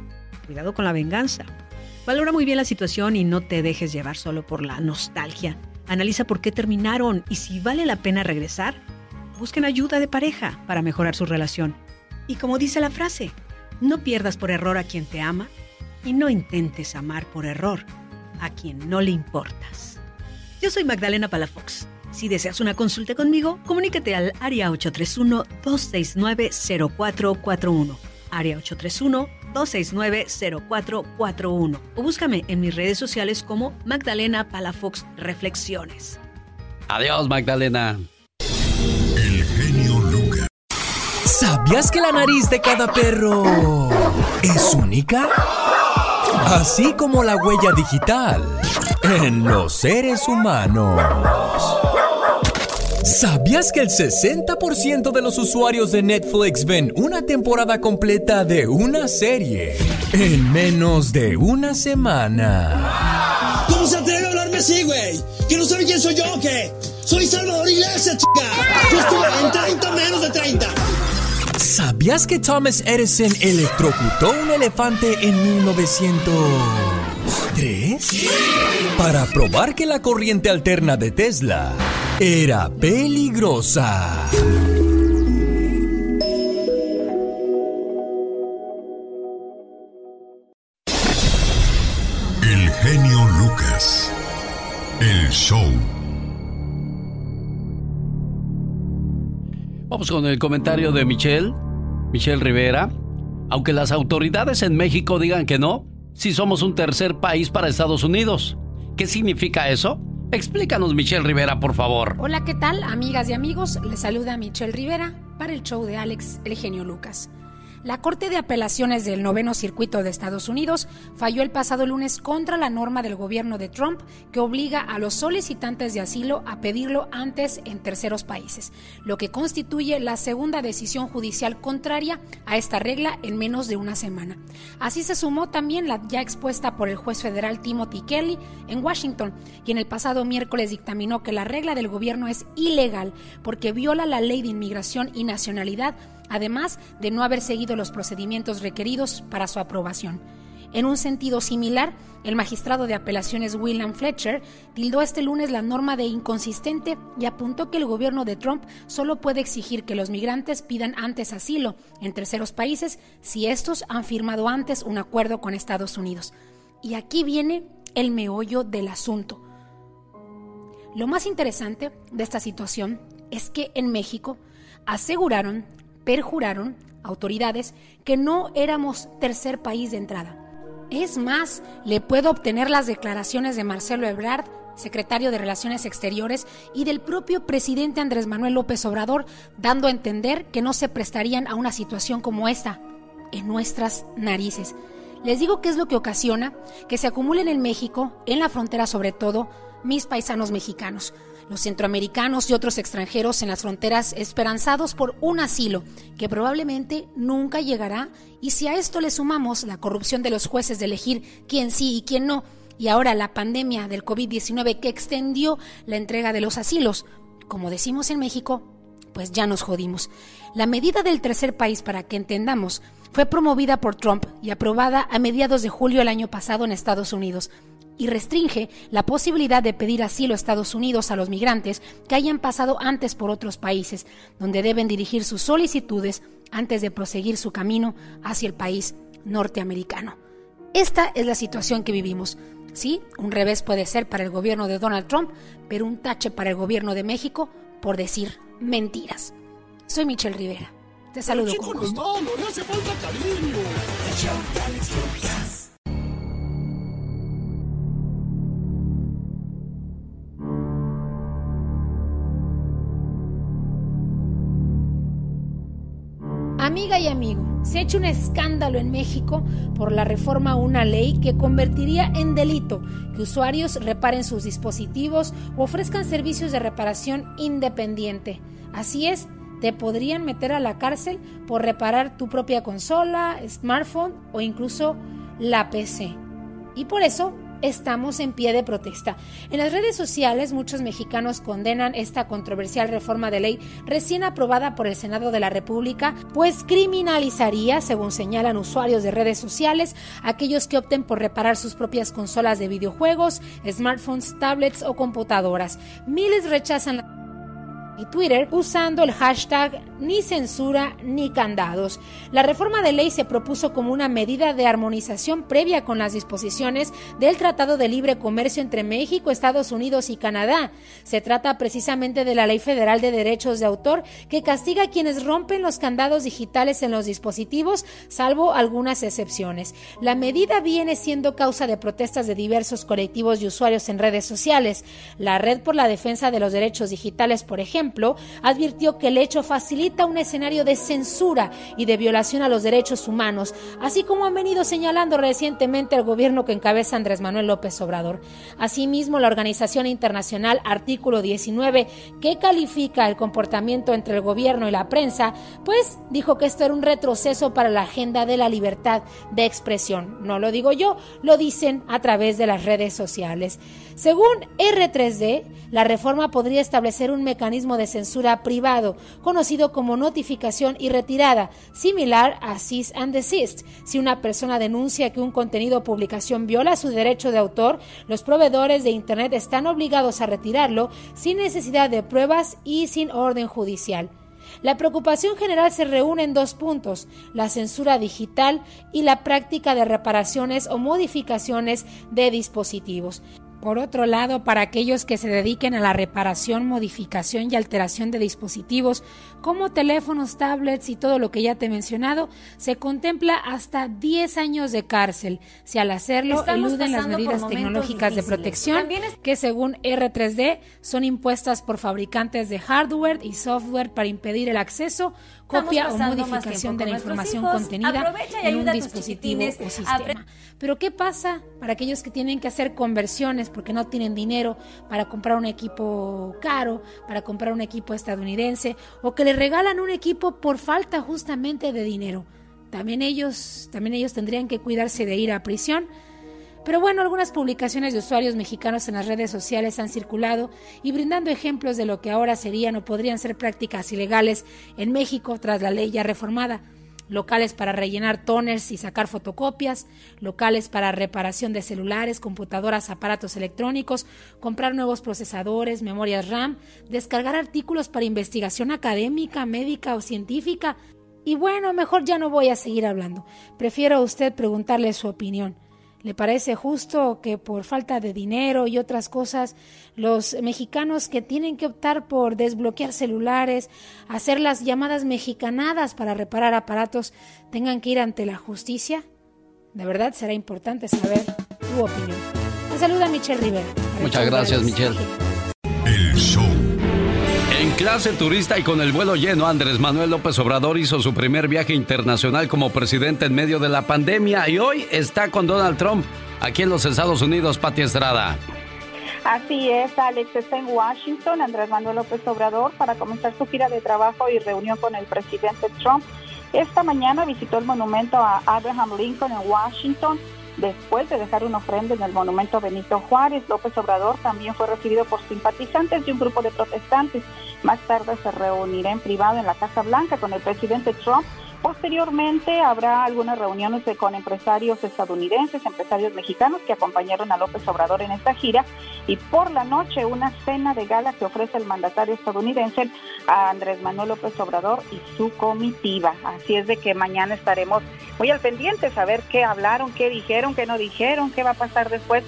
Cuidado con la venganza. Valora muy bien la situación y no te dejes llevar solo por la nostalgia. Analiza por qué terminaron y si vale la pena regresar, busquen ayuda de pareja para mejorar su relación. Y como dice la frase, no pierdas por error a quien te ama y no intentes amar por error a quien no le importas. Yo soy Magdalena Palafox. Si deseas una consulta conmigo, comunícate al área 831-269-0441. Área 831-269-0441. O búscame en mis redes sociales como Magdalena Palafox Reflexiones. Adiós, Magdalena. El genio Lucas. ¿Sabías que la nariz de cada perro es única? Así como la huella digital en los seres humanos. ¿Sabías que el 60% de los usuarios de Netflix ven una temporada completa de una serie en menos de una semana? ¿Cómo se atreve a hablarme así, güey? ¿Que no sabe quién soy yo o qué? Soy Salvador Iglesias, chica. Yo estuve en 30 menos de 30. ¿Sabías que Thomas Edison electrocutó un elefante en 1903? Para probar que la corriente alterna de Tesla era peligrosa. El genio Lucas. El show. Vamos con el comentario de Michelle, Michelle Rivera. Aunque las autoridades en México digan que no, si somos un tercer país para Estados Unidos. ¿Qué significa eso? Explícanos, Michelle Rivera, por favor. Hola, ¿qué tal, amigas y amigos? Les saluda Michelle Rivera para el show de Alex, el genio Lucas. La Corte de Apelaciones del Noveno Circuito de Estados Unidos falló el pasado lunes contra la norma del gobierno de Trump que obliga a los solicitantes de asilo a pedirlo antes en terceros países, lo que constituye la segunda decisión judicial contraria a esta regla en menos de una semana. Así se sumó también la ya expuesta por el juez federal Timothy Kelly en Washington, quien el pasado miércoles dictaminó que la regla del gobierno es ilegal porque viola la ley de inmigración y nacionalidad además de no haber seguido los procedimientos requeridos para su aprobación. En un sentido similar, el magistrado de apelaciones William Fletcher tildó este lunes la norma de inconsistente y apuntó que el gobierno de Trump solo puede exigir que los migrantes pidan antes asilo en terceros países si estos han firmado antes un acuerdo con Estados Unidos. Y aquí viene el meollo del asunto. Lo más interesante de esta situación es que en México aseguraron perjuraron autoridades que no éramos tercer país de entrada. Es más, le puedo obtener las declaraciones de Marcelo Ebrard, secretario de Relaciones Exteriores, y del propio presidente Andrés Manuel López Obrador, dando a entender que no se prestarían a una situación como esta, en nuestras narices. Les digo qué es lo que ocasiona que se acumulen en México, en la frontera sobre todo, mis paisanos mexicanos los centroamericanos y otros extranjeros en las fronteras esperanzados por un asilo que probablemente nunca llegará y si a esto le sumamos la corrupción de los jueces de elegir quién sí y quién no y ahora la pandemia del COVID-19 que extendió la entrega de los asilos, como decimos en México, pues ya nos jodimos. La medida del tercer país, para que entendamos, fue promovida por Trump y aprobada a mediados de julio del año pasado en Estados Unidos y restringe la posibilidad de pedir asilo a Estados Unidos a los migrantes que hayan pasado antes por otros países, donde deben dirigir sus solicitudes antes de proseguir su camino hacia el país norteamericano. Esta es la situación que vivimos. Sí, un revés puede ser para el gobierno de Donald Trump, pero un tache para el gobierno de México por decir mentiras. Soy Michelle Rivera. Te saludo con gusto. Amiga y amigo, se ha hecho un escándalo en México por la reforma a una ley que convertiría en delito que usuarios reparen sus dispositivos o ofrezcan servicios de reparación independiente. Así es, te podrían meter a la cárcel por reparar tu propia consola, smartphone o incluso la PC. Y por eso estamos en pie de protesta. En las redes sociales muchos mexicanos condenan esta controversial reforma de ley recién aprobada por el Senado de la República, pues criminalizaría, según señalan usuarios de redes sociales, aquellos que opten por reparar sus propias consolas de videojuegos, smartphones, tablets o computadoras. Miles rechazan la y Twitter usando el hashtag ni censura ni candados. La reforma de ley se propuso como una medida de armonización previa con las disposiciones del Tratado de Libre Comercio entre México, Estados Unidos y Canadá. Se trata precisamente de la Ley Federal de Derechos de Autor que castiga a quienes rompen los candados digitales en los dispositivos, salvo algunas excepciones. La medida viene siendo causa de protestas de diversos colectivos y usuarios en redes sociales. La Red por la Defensa de los Derechos Digitales, por ejemplo, ejemplo, advirtió que el hecho facilita un escenario de censura y de violación a los derechos humanos, así como han venido señalando recientemente el gobierno que encabeza Andrés Manuel López Obrador. Asimismo, la organización internacional Artículo 19, que califica el comportamiento entre el gobierno y la prensa, pues dijo que esto era un retroceso para la agenda de la libertad de expresión. No lo digo yo, lo dicen a través de las redes sociales. Según R3D, la reforma podría establecer un mecanismo de censura privado, conocido como notificación y retirada, similar a cease and desist. Si una persona denuncia que un contenido o publicación viola su derecho de autor, los proveedores de Internet están obligados a retirarlo sin necesidad de pruebas y sin orden judicial. La preocupación general se reúne en dos puntos, la censura digital y la práctica de reparaciones o modificaciones de dispositivos. Por otro lado, para aquellos que se dediquen a la reparación, modificación y alteración de dispositivos como teléfonos, tablets y todo lo que ya te he mencionado, se contempla hasta 10 años de cárcel. Si al hacerlo eluden las medidas tecnológicas de protección que según R3D son impuestas por fabricantes de hardware y software para impedir el acceso copia o modificación de la información contenida en un dispositivo o sistema. Pero ¿qué pasa para aquellos que tienen que hacer conversiones porque no tienen dinero para comprar un equipo caro, para comprar un equipo estadounidense o que le regalan un equipo por falta justamente de dinero? También ellos, también ellos tendrían que cuidarse de ir a prisión pero bueno, algunas publicaciones de usuarios mexicanos en las redes sociales han circulado y brindando ejemplos de lo que ahora serían o podrían ser prácticas ilegales en México tras la ley ya reformada. Locales para rellenar toners y sacar fotocopias, locales para reparación de celulares, computadoras, aparatos electrónicos, comprar nuevos procesadores, memorias RAM, descargar artículos para investigación académica, médica o científica. Y bueno, mejor ya no voy a seguir hablando. Prefiero a usted preguntarle su opinión. ¿Le parece justo que por falta de dinero y otras cosas los mexicanos que tienen que optar por desbloquear celulares, hacer las llamadas mexicanadas para reparar aparatos, tengan que ir ante la justicia? De verdad será importante saber tu opinión. Te saluda Michelle Rivera. Muchas gracias, Michelle. El show clase turista y con el vuelo lleno, Andrés Manuel López Obrador hizo su primer viaje internacional como presidente en medio de la pandemia y hoy está con Donald Trump aquí en los Estados Unidos, Pati Estrada. Así es, Alex está en Washington, Andrés Manuel López Obrador, para comenzar su gira de trabajo y reunión con el presidente Trump. Esta mañana visitó el monumento a Abraham Lincoln en Washington Después de dejar una ofrenda en el monumento Benito Juárez, López Obrador también fue recibido por simpatizantes de un grupo de protestantes. Más tarde se reunirá en privado en la Casa Blanca con el presidente Trump Posteriormente habrá algunas reuniones con empresarios estadounidenses, empresarios mexicanos que acompañaron a López Obrador en esta gira y por la noche una cena de gala que ofrece el mandatario estadounidense a Andrés Manuel López Obrador y su comitiva. Así es de que mañana estaremos muy al pendiente, saber qué hablaron, qué dijeron, qué no dijeron, qué va a pasar después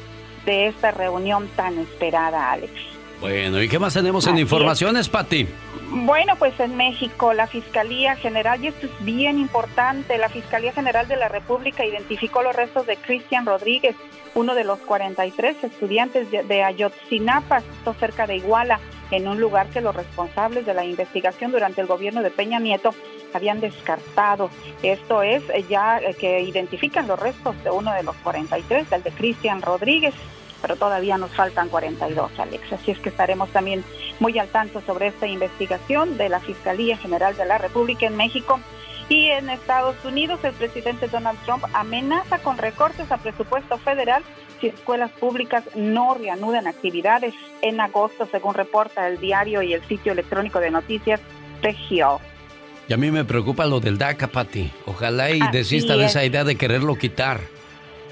de esta reunión tan esperada, Alex. Bueno, ¿y qué más tenemos en informaciones, Pati? Bueno, pues en México la Fiscalía General, y esto es bien importante, la Fiscalía General de la República identificó los restos de Cristian Rodríguez, uno de los 43 estudiantes de Ayotzinapa, esto cerca de Iguala, en un lugar que los responsables de la investigación durante el gobierno de Peña Nieto habían descartado. Esto es eh, ya eh, que identifican los restos de uno de los 43, del de Cristian Rodríguez pero todavía nos faltan 42, Alex. Así es que estaremos también muy al tanto sobre esta investigación de la Fiscalía General de la República en México. Y en Estados Unidos, el presidente Donald Trump amenaza con recortes a presupuesto federal si escuelas públicas no reanudan actividades en agosto, según reporta el diario y el sitio electrónico de noticias Regio. Y a mí me preocupa lo del DACA, Pati. Ojalá y desista de esa idea de quererlo quitar.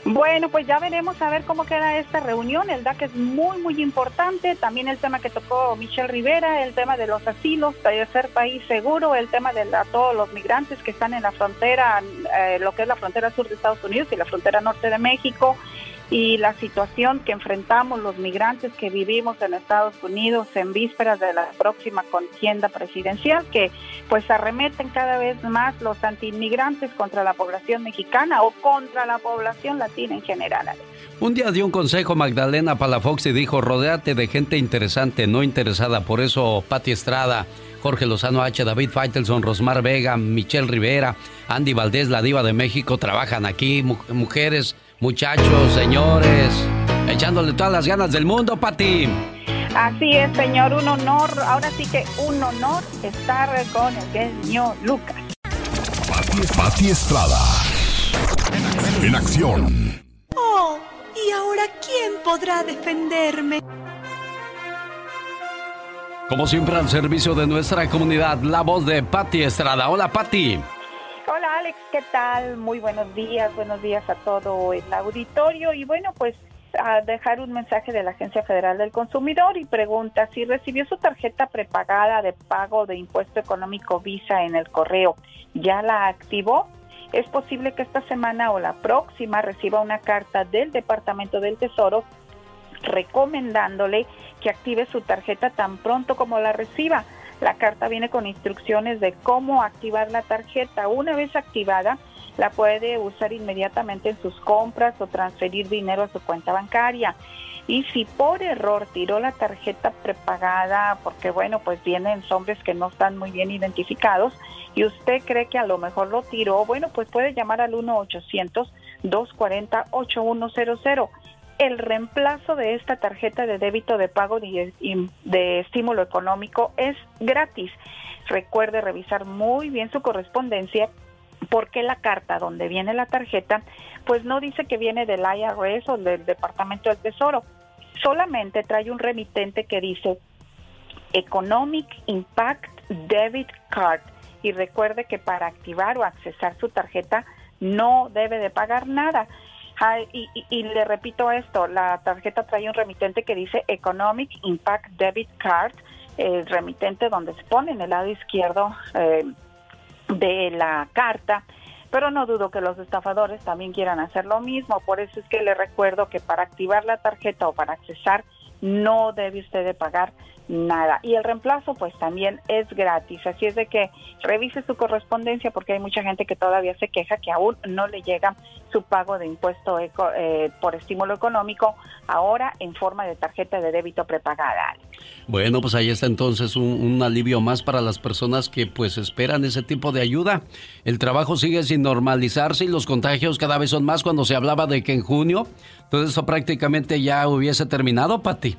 Bueno, pues ya veremos a ver cómo queda esta reunión. El DAC es muy, muy importante. También el tema que tocó Michelle Rivera, el tema de los asilos, ser país seguro, el tema de todos los migrantes que están en la frontera, eh, lo que es la frontera sur de Estados Unidos y la frontera norte de México y la situación que enfrentamos los migrantes que vivimos en Estados Unidos en vísperas de la próxima contienda presidencial, que pues arremeten cada vez más los antiinmigrantes contra la población mexicana o contra la población latina en general. Un día dio un consejo Magdalena Palafox y dijo, rodéate de gente interesante, no interesada. Por eso Pati Estrada, Jorge Lozano H, David Faitelson, Rosmar Vega, Michelle Rivera, Andy Valdés, la diva de México, trabajan aquí. Mujeres, muchachos, señores, echándole todas las ganas del mundo, Pati. Así es, señor, un honor, ahora sí que un honor estar con el genio Lucas. Pati, Estrada. En acción. Oh, ¿y ahora quién podrá defenderme? Como siempre al servicio de nuestra comunidad, la voz de Patti Estrada. Hola Patti. Hola Alex, ¿qué tal? Muy buenos días, buenos días a todo el auditorio y bueno, pues a dejar un mensaje de la Agencia Federal del Consumidor y pregunta si recibió su tarjeta prepagada de pago de impuesto económico Visa en el correo. ¿Ya la activó? Es posible que esta semana o la próxima reciba una carta del Departamento del Tesoro recomendándole que active su tarjeta tan pronto como la reciba. La carta viene con instrucciones de cómo activar la tarjeta. Una vez activada, la puede usar inmediatamente en sus compras o transferir dinero a su cuenta bancaria. Y si por error tiró la tarjeta prepagada, porque bueno, pues vienen hombres que no están muy bien identificados, y usted cree que a lo mejor lo tiró, bueno, pues puede llamar al 1-800-240-8100. El reemplazo de esta tarjeta de débito de pago de, estímulo económico es gratis. Recuerde revisar muy bien su correspondencia porque la carta donde viene la tarjeta, pues no dice que viene del IRS o del Departamento del Tesoro, solamente trae un remitente que dice Economic Impact Debit Card. Y recuerde que para activar o accesar su tarjeta no debe de pagar nada. Y, y, le repito esto, la tarjeta trae un remitente que dice Economic Impact Debit Card, el remitente donde se pone en el lado izquierdo eh, de la carta, pero no dudo que los estafadores también quieran hacer lo mismo, por eso es que le recuerdo que para activar la tarjeta o para accesar no debe usted de pagar nada. Y el reemplazo pues también es gratis, así es de que revise su correspondencia porque hay mucha gente que todavía se queja que aún no le llega su pago de impuesto eh, por estímulo económico ahora en forma de tarjeta de débito prepagada. Bueno, pues ahí está entonces un, alivio más para las personas que pues esperan ese tipo de ayuda. El trabajo sigue sin normalizarse y los contagios cada vez son más cuando se hablaba de que en junio todo eso prácticamente ya hubiese terminado, Pati.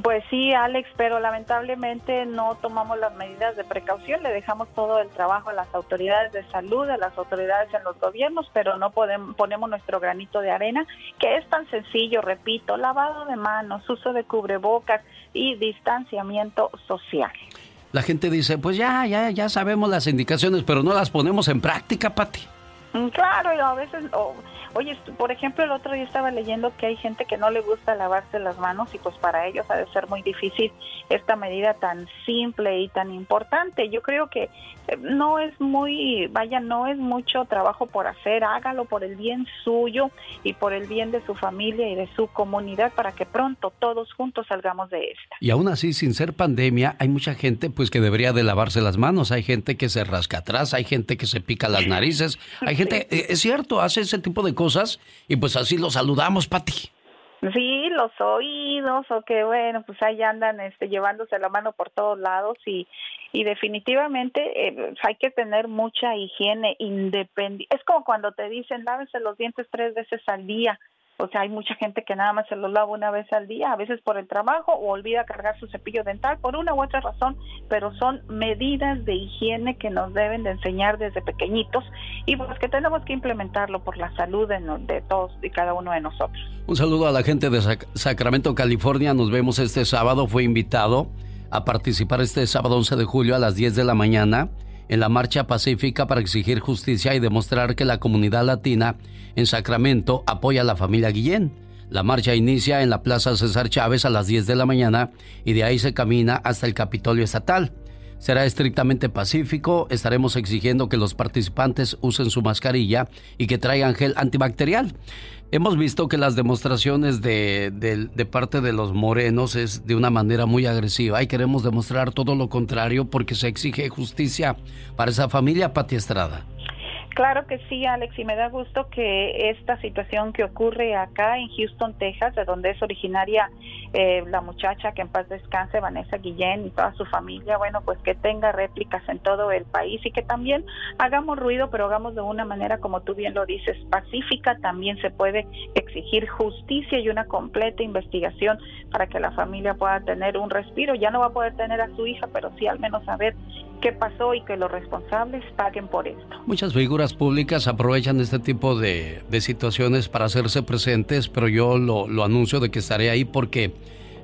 Pues sí, Alex, pero lamentablemente no tomamos las medidas de precaución, le dejamos todo el trabajo a las autoridades de salud, a las autoridades en los gobiernos, pero no podemos, ponemos nuestro granito de arena, que es tan sencillo, repito, lavado de manos, uso de cubrebocas y distanciamiento social. La gente dice, pues ya, ya, ya sabemos las indicaciones, pero no las ponemos en práctica, Pati. Mm, claro, y a veces... Oye, por ejemplo, el otro día estaba leyendo que hay gente que no le gusta lavarse las manos y pues para ellos ha de ser muy difícil esta medida tan simple y tan importante. Yo creo que eh, no es muy, vaya, no es mucho trabajo por hacer, hágalo por el bien suyo y por el bien de su familia y de su comunidad para que pronto todos juntos salgamos de esta. Y aún así, sin ser pandemia, hay mucha gente pues que debería de lavarse las manos, hay gente que se rasca atrás, hay gente que se pica las narices, hay gente, eh, es cierto, hace ese tipo de cosas y pues así los saludamos, Pati. Sí, los oídos o que bueno, pues ahí andan este, llevándose la mano por todos lados y, y definitivamente eh, hay que tener mucha higiene independiente. Es como cuando te dicen lávese los dientes tres veces al día. O sea, hay mucha gente que nada más se los lava una vez al día, a veces por el trabajo o olvida cargar su cepillo dental por una u otra razón, pero son medidas de higiene que nos deben de enseñar desde pequeñitos y pues que tenemos que implementarlo por la salud de, todos y cada uno de nosotros. Un saludo a la gente de Sacramento, California. Nos vemos este sábado. Fue invitado a participar este sábado 11 de julio a las 10 de la mañana en la marcha pacífica para exigir justicia y demostrar que la comunidad latina en Sacramento apoya a la familia Guillén. La marcha inicia en la Plaza César Chávez a las 10 de la mañana y de ahí se camina hasta el Capitolio Estatal. Será estrictamente pacífico, estaremos exigiendo que los participantes usen su mascarilla y que traigan gel antibacterial. Hemos visto que las demostraciones de, de, parte de los morenos es de una manera muy agresiva y queremos demostrar todo lo contrario porque se exige justicia para esa familia, Pati Estrada. Claro que sí, Alex, y me da gusto que esta situación que ocurre acá en Houston, Texas, de donde es originaria eh, la muchacha que en paz descanse, Vanessa Guillén y toda su familia, bueno, pues que tenga réplicas en todo el país y que también hagamos ruido, pero hagamos de una manera, como tú bien lo dices, pacífica. También se puede exigir justicia y una completa investigación para que la familia pueda tener un respiro. Ya no va a poder tener a su hija, pero sí al menos saber qué pasó y que los responsables paguen por esto. Muchas figuras públicas aprovechan este tipo de, situaciones para hacerse presentes, pero yo lo, lo anuncio de que estaré ahí porque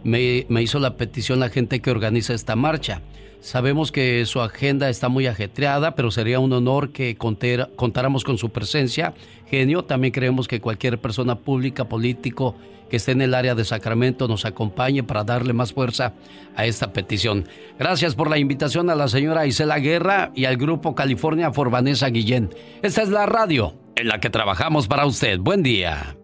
me, me, hizo la petición la gente que organiza esta marcha. Sabemos que su agenda está muy ajetreada, pero sería un honor que contáramos con su presencia. Genio, también creemos que cualquier persona pública, político, que esté en el área de Sacramento nos acompañe para darle más fuerza a esta petición. Gracias por la invitación a la señora Isela Guerra y al grupo California for Vanessa Guillén. Esta es la radio en la que trabajamos para usted. Buen día.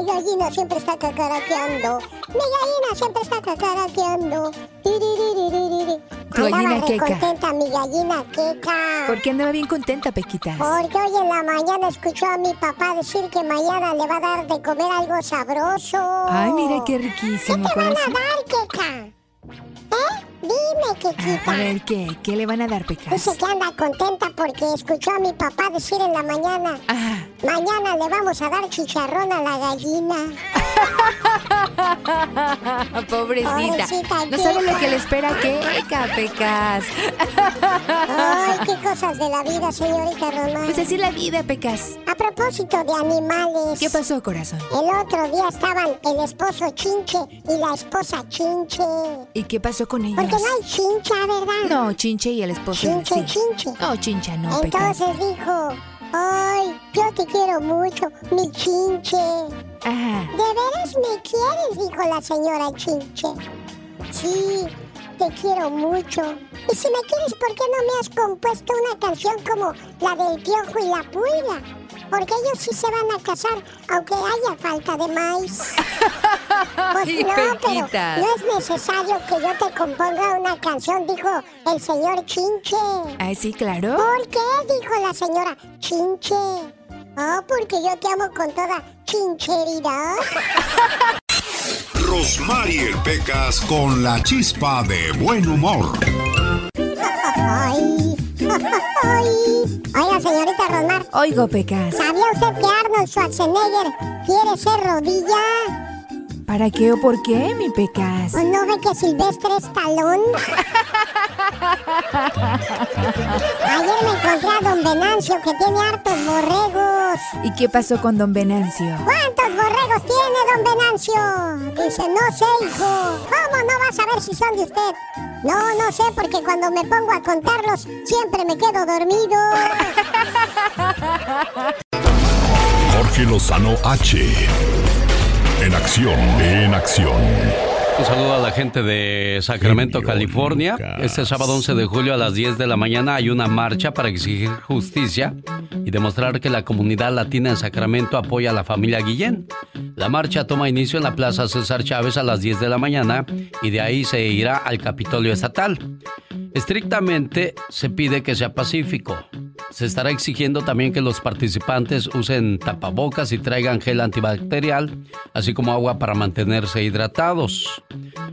Mi gallina siempre está cacaraqueando. Mi gallina siempre está cacaraqueando. Tu gallina queca. contenta mi gallina queca. ¿Por qué andaba bien contenta, Pequita? Porque hoy en la mañana escuchó a mi papá decir que mañana le va a dar de comer algo sabroso. Ay, mira qué riquísimo. ¿Qué te van a dar, queca? ¿Eh? Dime, Quequita. A ver, ¿qué? ¿Qué le van a dar, Pecas? Dice que anda contenta porque escuchó a mi papá decir en la mañana. Mañana le vamos a dar chicharrón a la gallina. (laughs) Pobrecita. no sabe lo que le espera que Pecas. Ay, qué (laughs) cosas de la vida, señorita Román. Pues así la vida, Pecas. A propósito de animales. ¿Qué pasó, corazón? El otro día estaban el esposo Chinche y la esposa Chinche. ¿Y qué pasó con ellos? Porque no hay chincha, ¿verdad? No, chinche y el esposo. Chinche, sí. chinche. No, chincha no, Entonces dijo, ay, yo te quiero mucho, mi chinche. Ajá. ¿De veras me quieres? Dijo la señora chinche. Sí, te quiero mucho. Y si me quieres, ¿por qué no me has compuesto una canción como la del piojo y la pulga? Porque ellos sí se van a casar, aunque haya falta de maíz. (laughs) Pues no, pero no es necesario que yo te componga una canción, dijo el señor Chinche. Ah, sí, claro. ¿Por qué? Dijo la señora Chinche. Oh, porque yo te amo con toda chincheridad. (laughs) Rosmarie Pecas con la chispa de buen humor. Oiga, señorita Rosmar. Oigo, Pecas. ¿Sabía usted que Arnold Schwarzenegger quiere ser rodilla? ¿Para qué o por qué, mi Pecas? ¿No ve que Silvestre es talón? Ayer me encontré a don Venancio que tiene hartos borregos. ¿Y qué pasó con don Venancio? ¿Cuántos borregos tiene don Venancio? Dice, no sé, hijo. ¿Cómo no vas a ver si son de usted? No, no sé, porque cuando me pongo a contarlos siempre me quedo dormido. Jorge Lozano H. En acción, en acción. Un saludo a la gente de Sacramento, California. Este sábado 11 de julio a las 10 de la mañana hay una marcha para exigir justicia y demostrar que la comunidad latina en Sacramento apoya a la familia Guillén. La marcha toma inicio en la Plaza César Chávez a las 10 de la mañana y de ahí se irá al Capitolio Estatal. Estrictamente se pide que sea pacífico. Se estará exigiendo también que los participantes usen tapabocas y traigan gel antibacterial, así como agua para mantenerse hidratados.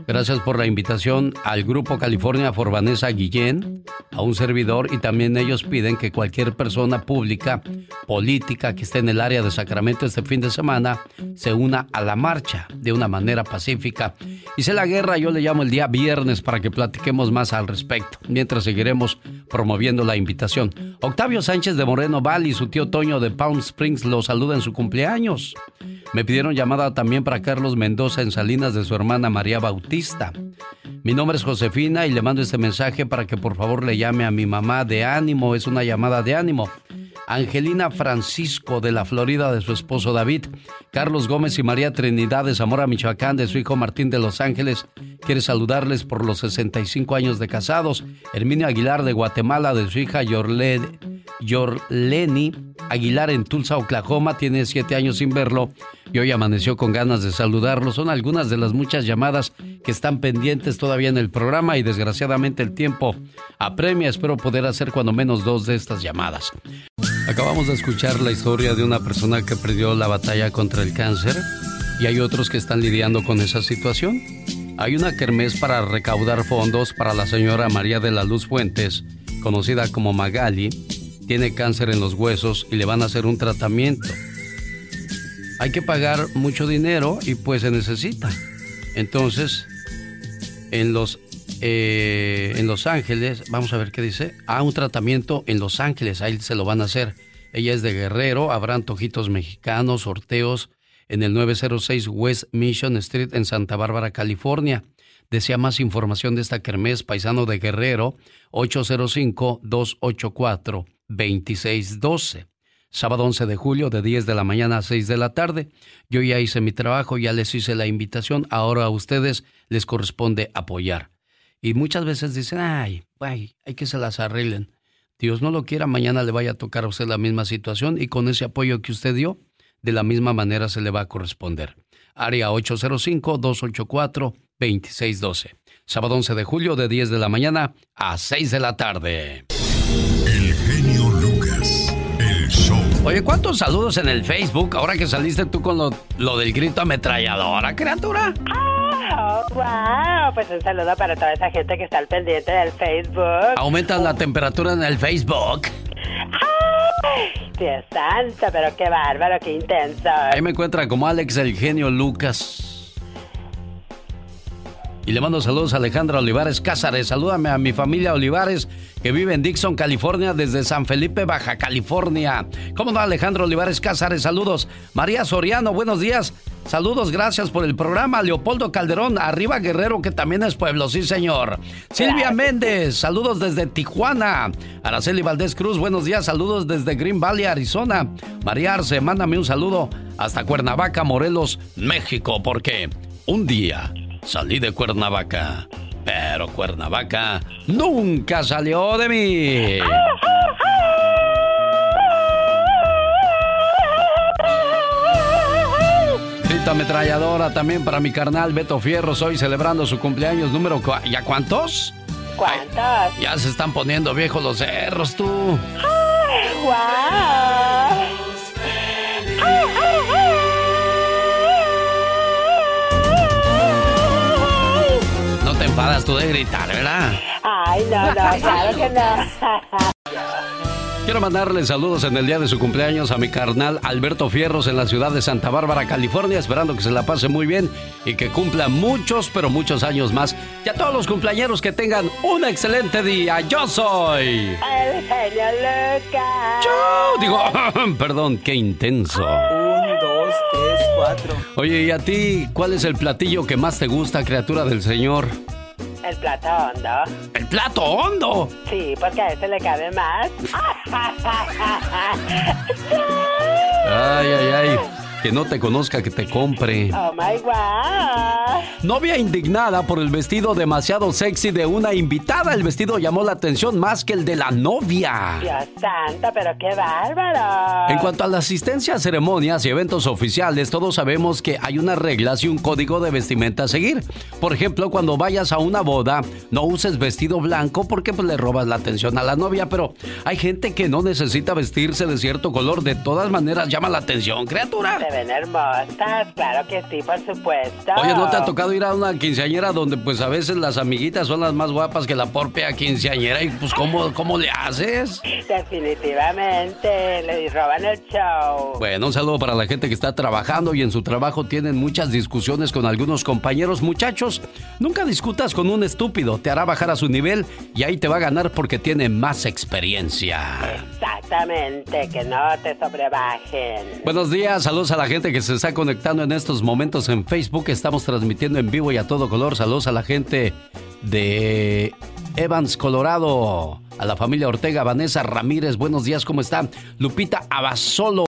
Gracias por la invitación al Grupo California for Vanessa Guillén, a un servidor y también ellos piden que cualquier persona pública, política que esté en el área de Sacramento este fin de semana se una a la marcha de una manera pacífica. Hice la guerra, yo le llamo el día viernes para que platiquemos más al respecto, mientras seguiremos promoviendo la invitación. Octavio Sánchez de Moreno Valley y su tío Toño de Palm Springs lo saluda en su cumpleaños. Me pidieron llamada también para Carlos Mendoza en Salinas de su hermana María Bautista. Mi nombre es Josefina y le mando este mensaje para que por favor le llame a mi mamá de ánimo. Es una llamada de ánimo. Angelina Francisco de la Florida de su esposo David, Carlos Gómez y María Trinidad de Zamora, Michoacán de su hijo Martín de Los Ángeles. Quiere saludarles por los 65 años de casados. Herminio Aguilar de Guatemala de su hija Yorleni Aguilar en Tulsa, Oklahoma. Tiene siete años sin verlo y hoy amaneció con ganas de saludarlo. Son algunas de las muchas llamadas que están pendientes todavía en el programa y desgraciadamente el tiempo apremia. Espero poder hacer cuando menos dos de estas llamadas. Acabamos de escuchar la historia de una persona que perdió la batalla contra el cáncer y hay otros que están lidiando con esa situación. Hay una kermés para recaudar fondos para la señora María de la Luz Fuentes, conocida como Magali. Tiene cáncer en los huesos y le van a hacer un tratamiento. Hay que pagar mucho dinero y pues se necesita. Entonces, en los eh, en Los Ángeles, vamos a ver qué dice. Ah, un tratamiento en Los Ángeles, ahí se lo van a hacer. Ella es de Guerrero, habrán tojitos mexicanos, sorteos en el 906 West Mission Street en Santa Bárbara, California. Desea más información de esta kermés paisano de Guerrero, 805-284-2612. Sábado 11 de julio, de 10 de la mañana a 6 de la tarde. Yo ya hice mi trabajo, ya les hice la invitación, ahora a ustedes les corresponde apoyar. Y muchas veces dicen, ay, ay, hay que se las arreglen. Dios no lo quiera, mañana le vaya a tocar a usted la misma situación y con ese apoyo que usted dio, de la misma manera se le va a corresponder. Área 805-284-2612. Sábado 11 de julio de 10 de la mañana a 6 de la tarde. Oye, ¿cuántos saludos en el Facebook ahora que saliste tú con lo, lo del grito ametralladora, criatura? Oh, wow, pues un saludo para toda esa gente que está al pendiente del Facebook. ¿Aumentas la temperatura en el Facebook? ¡Ay! Dios santo, pero qué bárbaro, qué intenso. Ahí me encuentra como Alex el genio Lucas. Y le mando saludos a Alejandra Olivares Cázares. Salúdame a mi familia Olivares que vive en Dixon, California, desde San Felipe, Baja California. ¿Cómo no, Alejandro Olivares Cázares? Saludos. María Soriano, buenos días. Saludos, gracias por el programa. Leopoldo Calderón, arriba Guerrero, que también es pueblo, sí, señor. Silvia Méndez, saludos desde Tijuana. Araceli Valdés Cruz, buenos días, saludos desde Green Valley, Arizona. María Arce, mándame un saludo hasta Cuernavaca, Morelos, México, porque un día salí de Cuernavaca, pero Cuernavaca nunca salió de mí. Grito ametralladora también para mi carnal Beto Fierro. Hoy celebrando su cumpleaños número... ¿Ya cuántos? ¿Cuántos? Ya se están poniendo viejos los cerros, tú. ¡Wow! Enfadas tú de gritar, ¿verdad? Ay, no, no, (laughs) claro que no. Quiero mandarle saludos en el día de su cumpleaños a mi carnal Alberto Fierros en la ciudad de Santa Bárbara, California, esperando que se la pase muy bien y que cumpla muchos, pero muchos años más. Y a todos los cumpleañeros que tengan un excelente día. Yo soy. El genio Lucas. Yo digo, (laughs) perdón, qué intenso. Un, dos, tres, cuatro. Oye, ¿y a ti cuál es el platillo que más te gusta, criatura del Señor? El plato hondo. ¿El plato hondo? Sí, porque a ese le cabe más. (laughs) Ay, ay, ay. Que no te conozca, que te compre. Oh my God. Novia indignada por el vestido demasiado sexy de una invitada. El vestido llamó la atención más que el de la novia. Dios santo, pero qué bárbaro. En cuanto a la asistencia a ceremonias y eventos oficiales, todos sabemos que hay unas reglas y un código de vestimenta a seguir. Por ejemplo, cuando vayas a una boda, no uses vestido blanco porque pues, le robas la atención a la novia, pero hay gente que no necesita vestirse de cierto color. De todas maneras, llama la atención, criatura. Ven hermosas, claro que sí, por supuesto. Oye, ¿no te ha tocado ir a una quinceañera donde pues a veces las amiguitas son las más guapas que la propia quinceañera y pues ¿cómo, cómo le haces? Definitivamente, le roban el show. Bueno, un saludo para la gente que está trabajando y en su trabajo tienen muchas discusiones con algunos compañeros. Muchachos, nunca discutas con un estúpido, te hará bajar a su nivel y ahí te va a ganar porque tiene más experiencia. Exactamente, que no te sobrebajen. Buenos días, saludos a la gente que se está conectando en estos momentos en Facebook. Estamos transmitiendo en vivo y a todo color. Saludos a la gente de Evans, Colorado. A la familia Ortega, Vanessa Ramírez, buenos días, ¿cómo están? Lupita Abasolo.